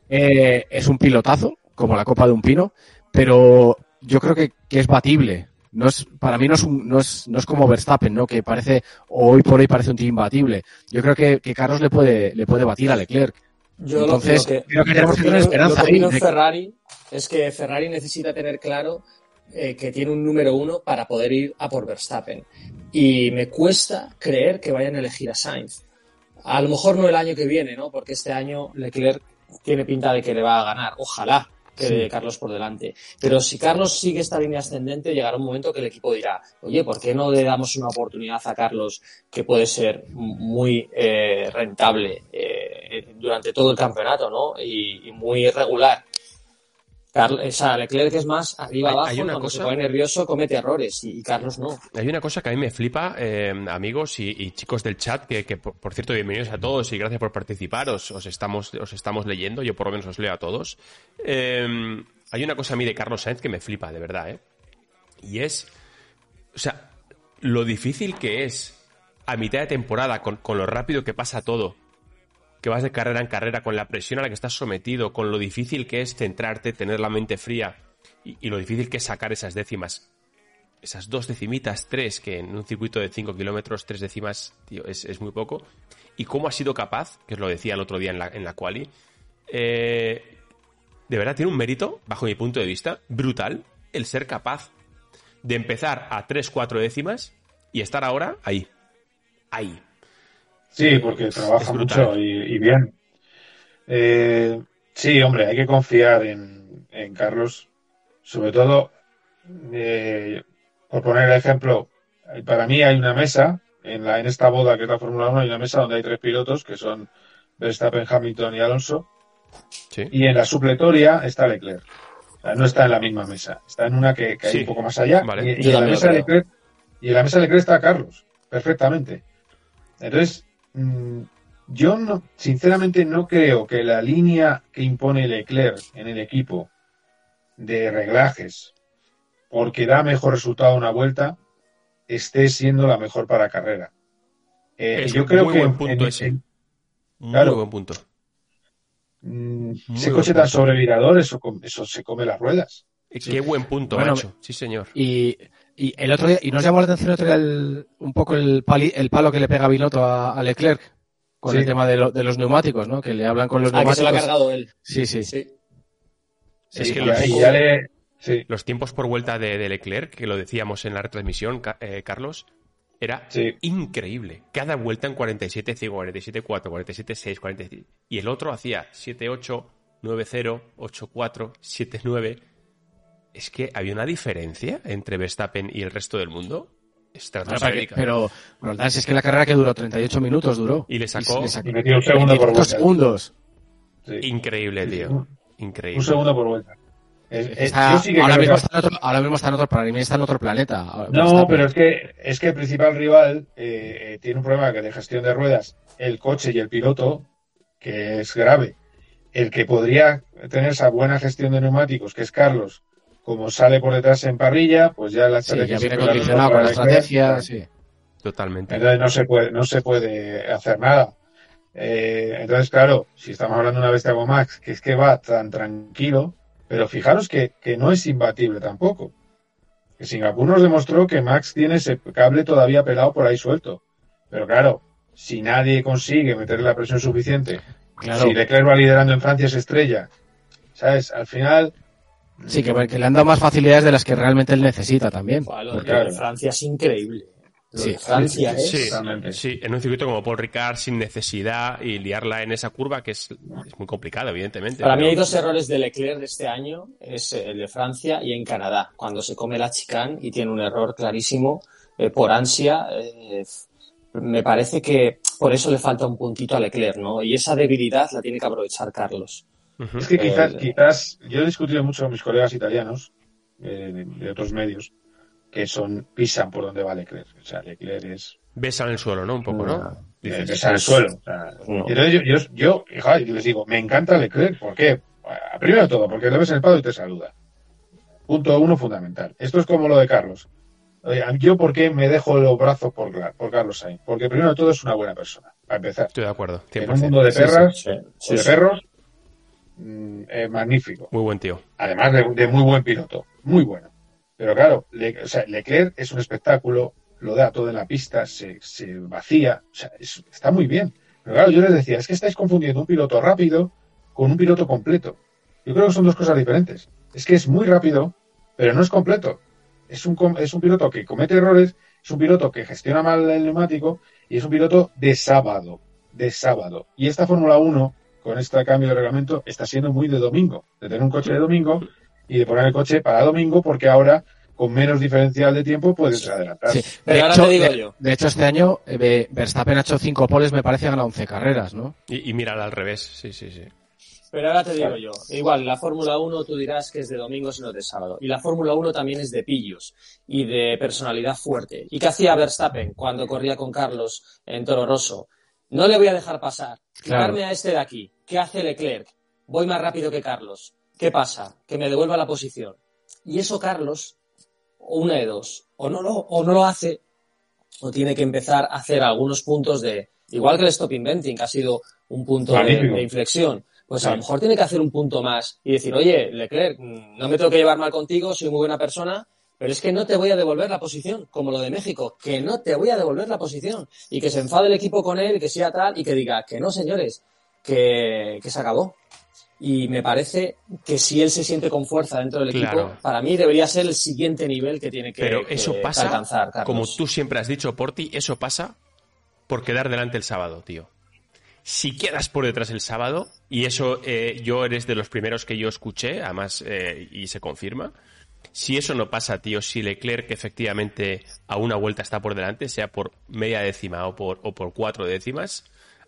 Speaker 2: eh, es un pilotazo, como la copa de un pino, pero yo creo que, que es batible. No es, para mí no es, un- no es, no es como Verstappen, ¿no? Que parece, hoy por hoy parece un tío imbatible. Yo creo que, que Carlos le puede, le puede batir a Leclerc.
Speaker 5: Yo lo-
Speaker 2: Entonces,
Speaker 5: lo que,
Speaker 2: creo que tenemos
Speaker 5: que
Speaker 2: tener esperanza
Speaker 5: lo que
Speaker 2: ahí
Speaker 5: Ferrari es que Ferrari necesita tener claro eh, que tiene un número uno para poder ir a por Verstappen. Y me cuesta creer que vayan a elegir a Sainz. A lo mejor no el año que viene, ¿no? Porque este año Leclerc tiene pinta de que le va a ganar. Ojalá que Carlos por delante. Pero si Carlos sigue esta línea ascendente, llegará un momento que el equipo dirá, oye, ¿por qué no le damos una oportunidad a Carlos que puede ser muy eh, rentable eh, durante todo el campeonato, ¿no? Y, y muy regular. Carl- o sea, Leclerc es más arriba abajo,
Speaker 3: hay una
Speaker 5: cuando se
Speaker 3: cosa-
Speaker 5: pone nervioso comete errores y, Carlos no.
Speaker 3: Hay una cosa que a mí me flipa, eh, amigos y, y chicos del chat, que, que, por, por cierto, bienvenidos a todos y gracias por participar. Os, os estamos, os estamos leyendo, yo por lo menos os leo a todos. Eh, hay una cosa a mí de Carlos Sainz que me flipa, de verdad, ¿eh? Y es, o sea, lo difícil que es a mitad de temporada, con, con lo rápido que pasa todo, que vas de carrera en carrera, con la presión a la que estás sometido, con lo difícil que es centrarte, tener la mente fría y, lo difícil que es sacar esas décimas esas dos decimitas, tres, que en un circuito de 5 kilómetros, tres décimas, es muy poco. Y cómo ha sido capaz, que os lo decía el otro día en la, en la quali, eh, de verdad tiene un mérito, bajo mi punto de vista, brutal, el ser capaz de empezar a 3, 4 décimas y estar ahora ahí. Ahí.
Speaker 4: Sí, porque trabaja mucho y, y bien. Eh, sí, hombre, hay que confiar en, en Carlos. Sobre todo, eh, por poner el ejemplo, para mí hay una mesa, en, la, en esta boda que es la Fórmula 1, hay una mesa donde hay tres pilotos, que son Verstappen, Hamilton y Alonso,
Speaker 3: Sí.
Speaker 4: y en la supletoria está Leclerc. O sea, no está en la misma mesa, está en una que, que hay un poco más allá.
Speaker 3: Vale.
Speaker 4: Y, en la mesa. Leclerc, y en la mesa Leclerc está Carlos, perfectamente. Entonces, mm, yo no, sinceramente no creo que la línea que impone Leclerc en el equipo de reglajes, porque da mejor resultado a una vuelta, esté siendo la mejor para carrera. Eh,
Speaker 3: Es
Speaker 4: yo creo
Speaker 3: muy
Speaker 4: que
Speaker 3: buen punto
Speaker 4: en-
Speaker 3: ese.
Speaker 4: en-
Speaker 3: Muy
Speaker 4: Claro.
Speaker 3: buen punto.
Speaker 4: mm,
Speaker 3: Muy
Speaker 4: ese
Speaker 3: buen
Speaker 4: coche tan sobrevirador, eso, eso se come las ruedas.
Speaker 3: Qué buen punto,
Speaker 2: Bueno,
Speaker 3: macho. Sí, señor.
Speaker 2: Y, y el otro día, y nos llamó la atención otro día el- un poco el, pali- el palo que le pega Binotto a, a Leclerc con
Speaker 4: Sí.
Speaker 2: el tema de, lo- de los neumáticos, ¿no? Que le hablan con los
Speaker 5: Ah, que se lo ha
Speaker 2: neumáticos.
Speaker 5: cargado él.
Speaker 2: Sí, sí.
Speaker 5: Sí.
Speaker 3: Es
Speaker 4: Sí,
Speaker 3: que
Speaker 4: y,
Speaker 3: los-
Speaker 4: ya le- sí,
Speaker 3: Los tiempos por vuelta de, de Leclerc, que lo decíamos en la retransmisión, eh, Carlos, era
Speaker 4: Sí.
Speaker 3: increíble. Cada vuelta en 47-5, 47-4, 47-6, 47... Y el otro hacía 7-8, 9-0, 8-4, 7-9. Es que había una diferencia entre Verstappen y el resto del mundo.
Speaker 2: O sea, que- pero, Roldán, si es que la carrera que duró 38 minutos duró.
Speaker 3: Y le sacó-
Speaker 4: y metió un segundo por
Speaker 2: 22
Speaker 4: vuelta.
Speaker 2: segundos.
Speaker 4: Sí.
Speaker 3: Increíble, tío.
Speaker 4: Un,
Speaker 3: Increíble.
Speaker 4: un segundo por vuelta. Es- es-
Speaker 2: Está-
Speaker 4: yo sí que
Speaker 2: ahora, mismo está en otro, ahora mismo está en otro, para mí está en otro planeta.
Speaker 4: No, pero es que, es que el principal rival eh, eh, tiene un problema de gestión de ruedas, el coche y el piloto, que es grave. el que podría tener esa buena gestión de neumáticos, que es Carlos, como sale por detrás en parrilla, pues ya la
Speaker 2: Sí, ya
Speaker 4: estrategia
Speaker 2: viene
Speaker 4: se
Speaker 2: condicionado con la estrategia, sí.
Speaker 3: Totalmente.
Speaker 4: Entonces no se puede, no se puede hacer nada. Eh, entonces, claro, si estamos hablando de una bestia como Max, que es que va tan tranquilo, pero fijaros que, que no es imbatible tampoco. Que Singapur nos demostró que Max tiene ese cable todavía pelado por ahí suelto. Pero claro, si nadie consigue meterle la presión suficiente,
Speaker 2: Claro.
Speaker 4: si Leclerc va liderando en Francia es estrella, ¿sabes? Al final,
Speaker 2: Sí, que, que le han dado más facilidades de las que realmente él necesita también.
Speaker 5: Buah, lo de
Speaker 4: claro.
Speaker 5: Francia es increíble. Lo
Speaker 2: Sí,
Speaker 5: de Francia
Speaker 4: sí, sí,
Speaker 5: es.
Speaker 3: Sí, en un circuito como Paul Ricard sin necesidad y liarla en esa curva que es, es muy complicado, evidentemente.
Speaker 5: Para mí hay dos errores de Leclerc de este año, es el de Francia y en Canadá, cuando se come la chicane y tiene un error clarísimo eh, por ansia. eh, me parece que por eso le falta un puntito a Leclerc, ¿no? Y esa debilidad la tiene que aprovechar Carlos.
Speaker 4: Es que quizás,
Speaker 5: Eh,
Speaker 4: quizás, yo he discutido mucho con mis colegas italianos eh, de, de otros medios que son pisan por donde va Leclerc. O sea, Leclerc es
Speaker 3: Besa en el suelo, ¿no? Un poco, ¿no? Dices,
Speaker 4: eh, en el suelo. O sea,
Speaker 5: No.
Speaker 4: y entonces yo, yo, yo, les digo, me encanta Leclerc. ¿Por qué? Primero de todo, porque le ves en el pado y te saluda. Punto uno fundamental. Esto es como lo de Carlos. Oye, yo, ¿por qué me dejo los brazos por, por Carlos Sainz? Porque primero de todo es una buena persona, para empezar.
Speaker 3: Estoy de acuerdo,
Speaker 4: En un
Speaker 3: 100%.
Speaker 4: mundo de perras
Speaker 5: Sí,
Speaker 4: o
Speaker 5: sí,
Speaker 4: de perros, eh, magnífico.
Speaker 3: Muy buen tío.
Speaker 4: además de, de muy buen piloto, muy bueno. Pero claro, Le- o sea, Leclerc es un espectáculo, lo da todo en la pista, se, se vacía, o sea, es- está muy bien. Pero claro, yo les decía, es que estáis confundiendo un piloto rápido con un piloto completo. Yo creo que son dos cosas diferentes. Es que es muy rápido, pero no es completo. Es un, es un piloto que comete errores, es un piloto que gestiona mal el neumático y es un piloto de sábado, de sábado. Y esta Fórmula 1, con este cambio de reglamento, está siendo muy de domingo, de tener un coche de domingo y de poner el coche para domingo porque ahora con menos diferencial de tiempo puedes adelantar.
Speaker 2: Sí.
Speaker 5: Pero
Speaker 2: de,
Speaker 5: ahora
Speaker 2: hecho,
Speaker 5: te digo
Speaker 2: de,
Speaker 5: yo.
Speaker 2: de hecho, este año eh, Verstappen ha hecho 5 poles, me parece, ha ganado 11 carreras, ¿no?
Speaker 3: Y, y mírala al revés, sí, sí, sí.
Speaker 5: Pero ahora te digo yo, igual, la Fórmula 1 tú dirás que es de domingo, sino de sábado. Y la Fórmula 1 también es de pillos y de personalidad fuerte. ¿Y qué hacía Verstappen cuando corría con Carlos en Toro Rosso? No le voy a dejar pasar.
Speaker 2: Claro.
Speaker 5: Quitarme a este de aquí. ¿Qué hace Leclerc? Voy más rápido que Carlos. ¿Qué pasa? Que me devuelva la posición. Y eso Carlos, o una de dos, o no lo, o no lo hace, o tiene que empezar a hacer algunos puntos de, igual que el stop inventing, que ha sido un punto de, de inflexión, pues a lo mejor tiene que hacer un punto más y decir, oye, Leclerc, mm, no me tengo que llevar mal contigo, soy muy buena persona, pero es que no te voy a devolver la posición, como lo de México, que no te voy a devolver la posición. Y que se enfade el equipo con él, que sea tal, y que diga, que no, señores, que, que se acabó. Y me parece que si él se siente con fuerza dentro del equipo, para mí debería ser el siguiente nivel que tiene que,
Speaker 3: Pero
Speaker 5: que
Speaker 3: eso pasa,
Speaker 5: alcanzar, Carlos.
Speaker 3: como tú siempre has dicho, Porti, eso pasa por quedar delante el sábado, tío. Si quedas por detrás el sábado, y eso eh, yo eres de los primeros que yo escuché, además, eh, y se confirma, si eso no pasa, tío, si Leclerc efectivamente a una vuelta está por delante, sea por media décima o por, o por cuatro décimas,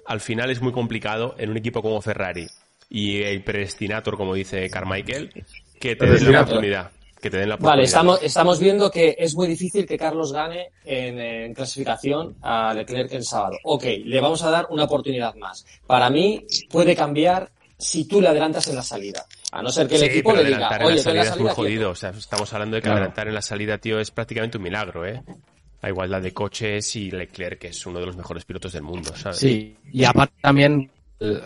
Speaker 3: al final es muy complicado en un equipo como Ferrari y el predestinator, como dice Carmichael, que te den la oportunidad. Que te den la oportunidad.
Speaker 5: Vale, estamos, estamos viendo que es muy difícil que Carlos gane en, en clasificación a Leclerc el sábado. Ok, le vamos a dar una oportunidad más. Para mí puede cambiar si tú le adelantas en la salida. A no ser que el
Speaker 3: Sí,
Speaker 5: equipo le diga,
Speaker 3: en
Speaker 5: oye,
Speaker 3: la
Speaker 5: en la
Speaker 3: salida es muy
Speaker 5: salida quieto".
Speaker 3: jodido. O sea, estamos hablando de que
Speaker 2: Claro.
Speaker 3: adelantar en la salida, tío, es prácticamente un milagro, ¿eh? La igualdad de coches y Leclerc, que es uno de los mejores pilotos del mundo, ¿sabes?
Speaker 2: Sí, y aparte también eh,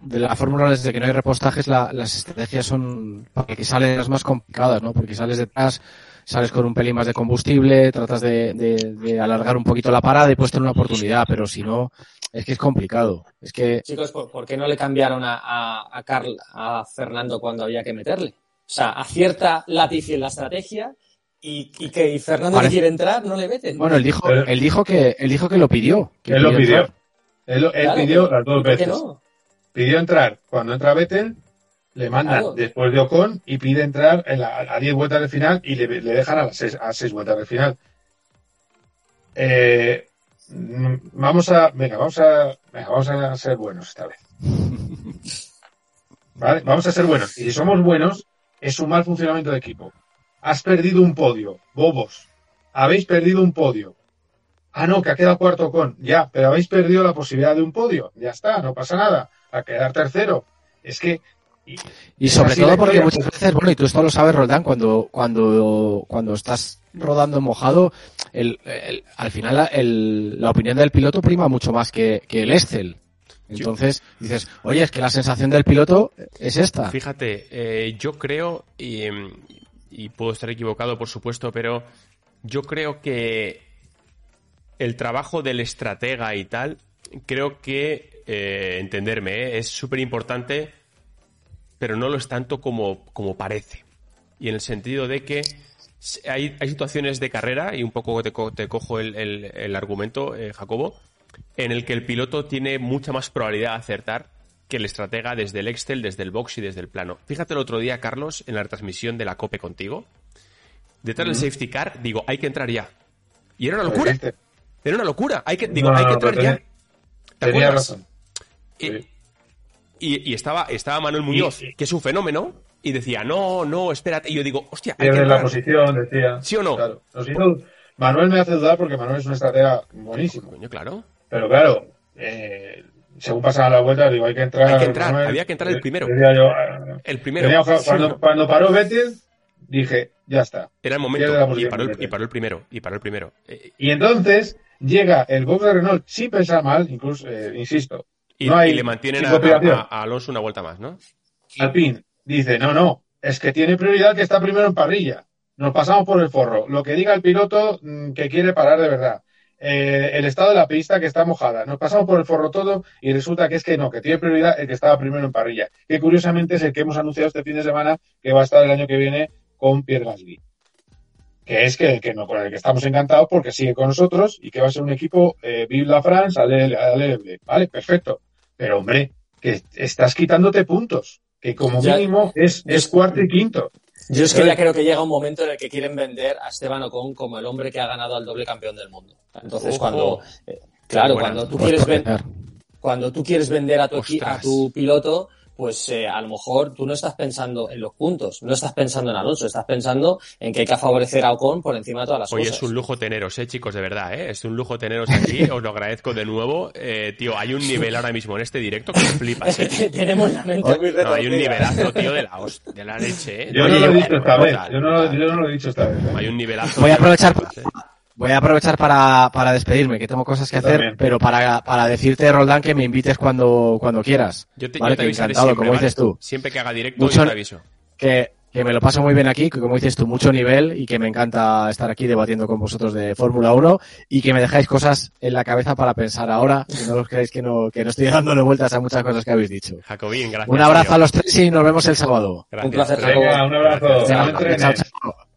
Speaker 2: de la Fórmula 1, desde que no hay repostajes, la- las estrategias son porque salen las más complicadas, ¿no? Porque sales detrás, sales con un pelín más de combustible, tratas de, de- de alargar un poquito la parada y puedes tener una oportunidad, pero si no, es que es complicado. Es que
Speaker 5: Chicos, ¿por, por qué no le cambiaron a, a, a Carl, a Fernando cuando había que meterle? O sea, acierta Latifi en la estrategia y, y que y Fernando
Speaker 2: Parece-
Speaker 5: que quiere entrar, no le meten.
Speaker 2: Bueno, él dijo,
Speaker 4: Pero-
Speaker 2: él dijo que, él dijo que lo pidió. que
Speaker 4: Él lo pidió.
Speaker 2: entrar.
Speaker 4: Él, lo- él
Speaker 5: Claro,
Speaker 4: pidió
Speaker 5: pero-
Speaker 4: las dos
Speaker 5: ¿por qué
Speaker 4: veces.
Speaker 5: no?
Speaker 4: Pidió entrar cuando entra Vettel, le mandan
Speaker 5: Claro.
Speaker 4: después de Ocon y pide entrar en la- a 10 vueltas del final y le, le dejan a las 6 a seis vueltas del final. Eh, vamos a, venga, vamos a, venga, vamos a ser buenos esta vez. ¿Vale? Vamos a ser buenos. Y si somos buenos, es un mal funcionamiento de equipo. Has perdido un podio, bobos. Habéis perdido un podio. Ah, no, que ha quedado cuarto con. Ya, pero habéis perdido la posibilidad de un podio. Ya está, no pasa nada. A quedar tercero. es que
Speaker 2: y sobre todo porque muchas veces, bueno, y tú esto lo sabes, Roldán, cuando, cuando, cuando estás rodando mojado, el, al final el, la opinión del piloto prima mucho más que, que el Excel. Entonces dices, oye, es que la sensación del piloto es esta.
Speaker 3: Fíjate, eh, yo creo, y, y puedo estar equivocado por supuesto, pero yo creo que el trabajo del estratega y tal, creo que, eh, entenderme, eh, es súper importante pero no lo es tanto como, como parece. Y en el sentido de que hay, hay situaciones de carrera, y un poco te, te cojo el, el, argumento, eh, Jacobo, en el que el piloto tiene mucha más probabilidad de acertar que el estratega desde el Excel, desde el box y desde el plano. Fíjate el otro día, Carlos, en la retransmisión de la COPE contigo, detrás del safety car, digo, hay que entrar ya. Y era una locura. Este. Era una locura. Hay que, digo, hay que entrar ya.
Speaker 4: ¿Te tenía razón.
Speaker 3: Y, estaba, estaba Manuel Muñoz, que es un fenómeno, y decía, no, no, espérate. Y yo digo, hostia,
Speaker 4: hay Pierde la posición, decía.
Speaker 3: ¿Sí o no?
Speaker 4: Claro. Manuel me hace dudar porque Manuel es una estratega buenísimo.
Speaker 3: Coño, claro.
Speaker 4: Pero claro, eh, según pasaban las vueltas, digo, hay que entrar.
Speaker 3: Hay que entrar, había que entrar el primero.
Speaker 4: Ah,
Speaker 3: el primero.
Speaker 4: cuando, cuando, paró Vettel, dije, ya está.
Speaker 3: Era el momento. Y paró el, y paró el, primero. Y paró el primero.
Speaker 4: Eh, y entonces llega el box de Renault sin pensar mal, incluso, eh, insisto,
Speaker 3: y, le mantienen a, Alonso una vuelta más, ¿no?
Speaker 4: Alpine dice, no, no, es que tiene prioridad que está primero en parrilla. Nos pasamos por el forro. Lo que diga el piloto mm, que quiere parar de verdad. Eh, el estado de la pista que está mojada. Nos pasamos por el forro todo y resulta que es que no, que tiene prioridad el que estaba primero en parrilla. Que curiosamente es el que hemos anunciado este fin de semana que va a estar el año que viene con Pierre Gasly. Que es que, que no, con el que estamos encantados porque sigue con nosotros y que va a ser un equipo eh, Vive la France, Vale, perfecto. Pero hombre, que estás quitándote puntos, que como mínimo es, es cuarto y quinto.
Speaker 5: Yo es que ya creo que llega un momento en el que quieren vender a Esteban Ocon como el hombre que ha ganado al doble campeón del mundo. Entonces, cuando. Eh, claro, cuando tú, quieres cuando tú quieres vender a tu, a tu piloto, pues eh, a lo mejor tú no estás pensando en los puntos, no estás pensando en Alonso, estás pensando en que hay que favorecer a Ocon por encima de todas las
Speaker 3: cosas.
Speaker 5: Oye,
Speaker 3: es un lujo teneros, eh, chicos, de verdad, eh. Es un lujo teneros aquí, os lo agradezco de nuevo. Eh, tío, hay un nivel ahora mismo en este directo que flipas,
Speaker 5: eh. Tenemos la mente muy
Speaker 3: no, hay un nivelazo, tío, de la, de la leche, eh.
Speaker 4: Yo no lo he dicho esta vez, yo no, yo no lo he dicho esta vez.
Speaker 3: Hay un nivelazo.
Speaker 2: Voy a aprovechar... Voy a aprovechar para, para despedirme, que tengo cosas que hacer, pero para, para decirte, Roldán, que me invites cuando, cuando quieras.
Speaker 3: Yo te, ¿vale? yo te encantado, siempre, como dices tú. Siempre que haga directo,
Speaker 2: mucho,
Speaker 3: yo te aviso.
Speaker 2: Que, que me lo paso muy bien aquí, que como dices tú, mucho nivel y que me encanta estar aquí debatiendo con vosotros de Fórmula 1 y que me dejáis cosas en la cabeza para pensar ahora, que no os creáis que no, que no estoy dándole vueltas a muchas cosas que habéis dicho.
Speaker 3: Jacobín, gracias.
Speaker 2: Un abrazo a los tres y nos vemos el sábado.
Speaker 3: Gracias.
Speaker 5: Un placer,
Speaker 4: Venga, un abrazo.
Speaker 2: Chao, chao.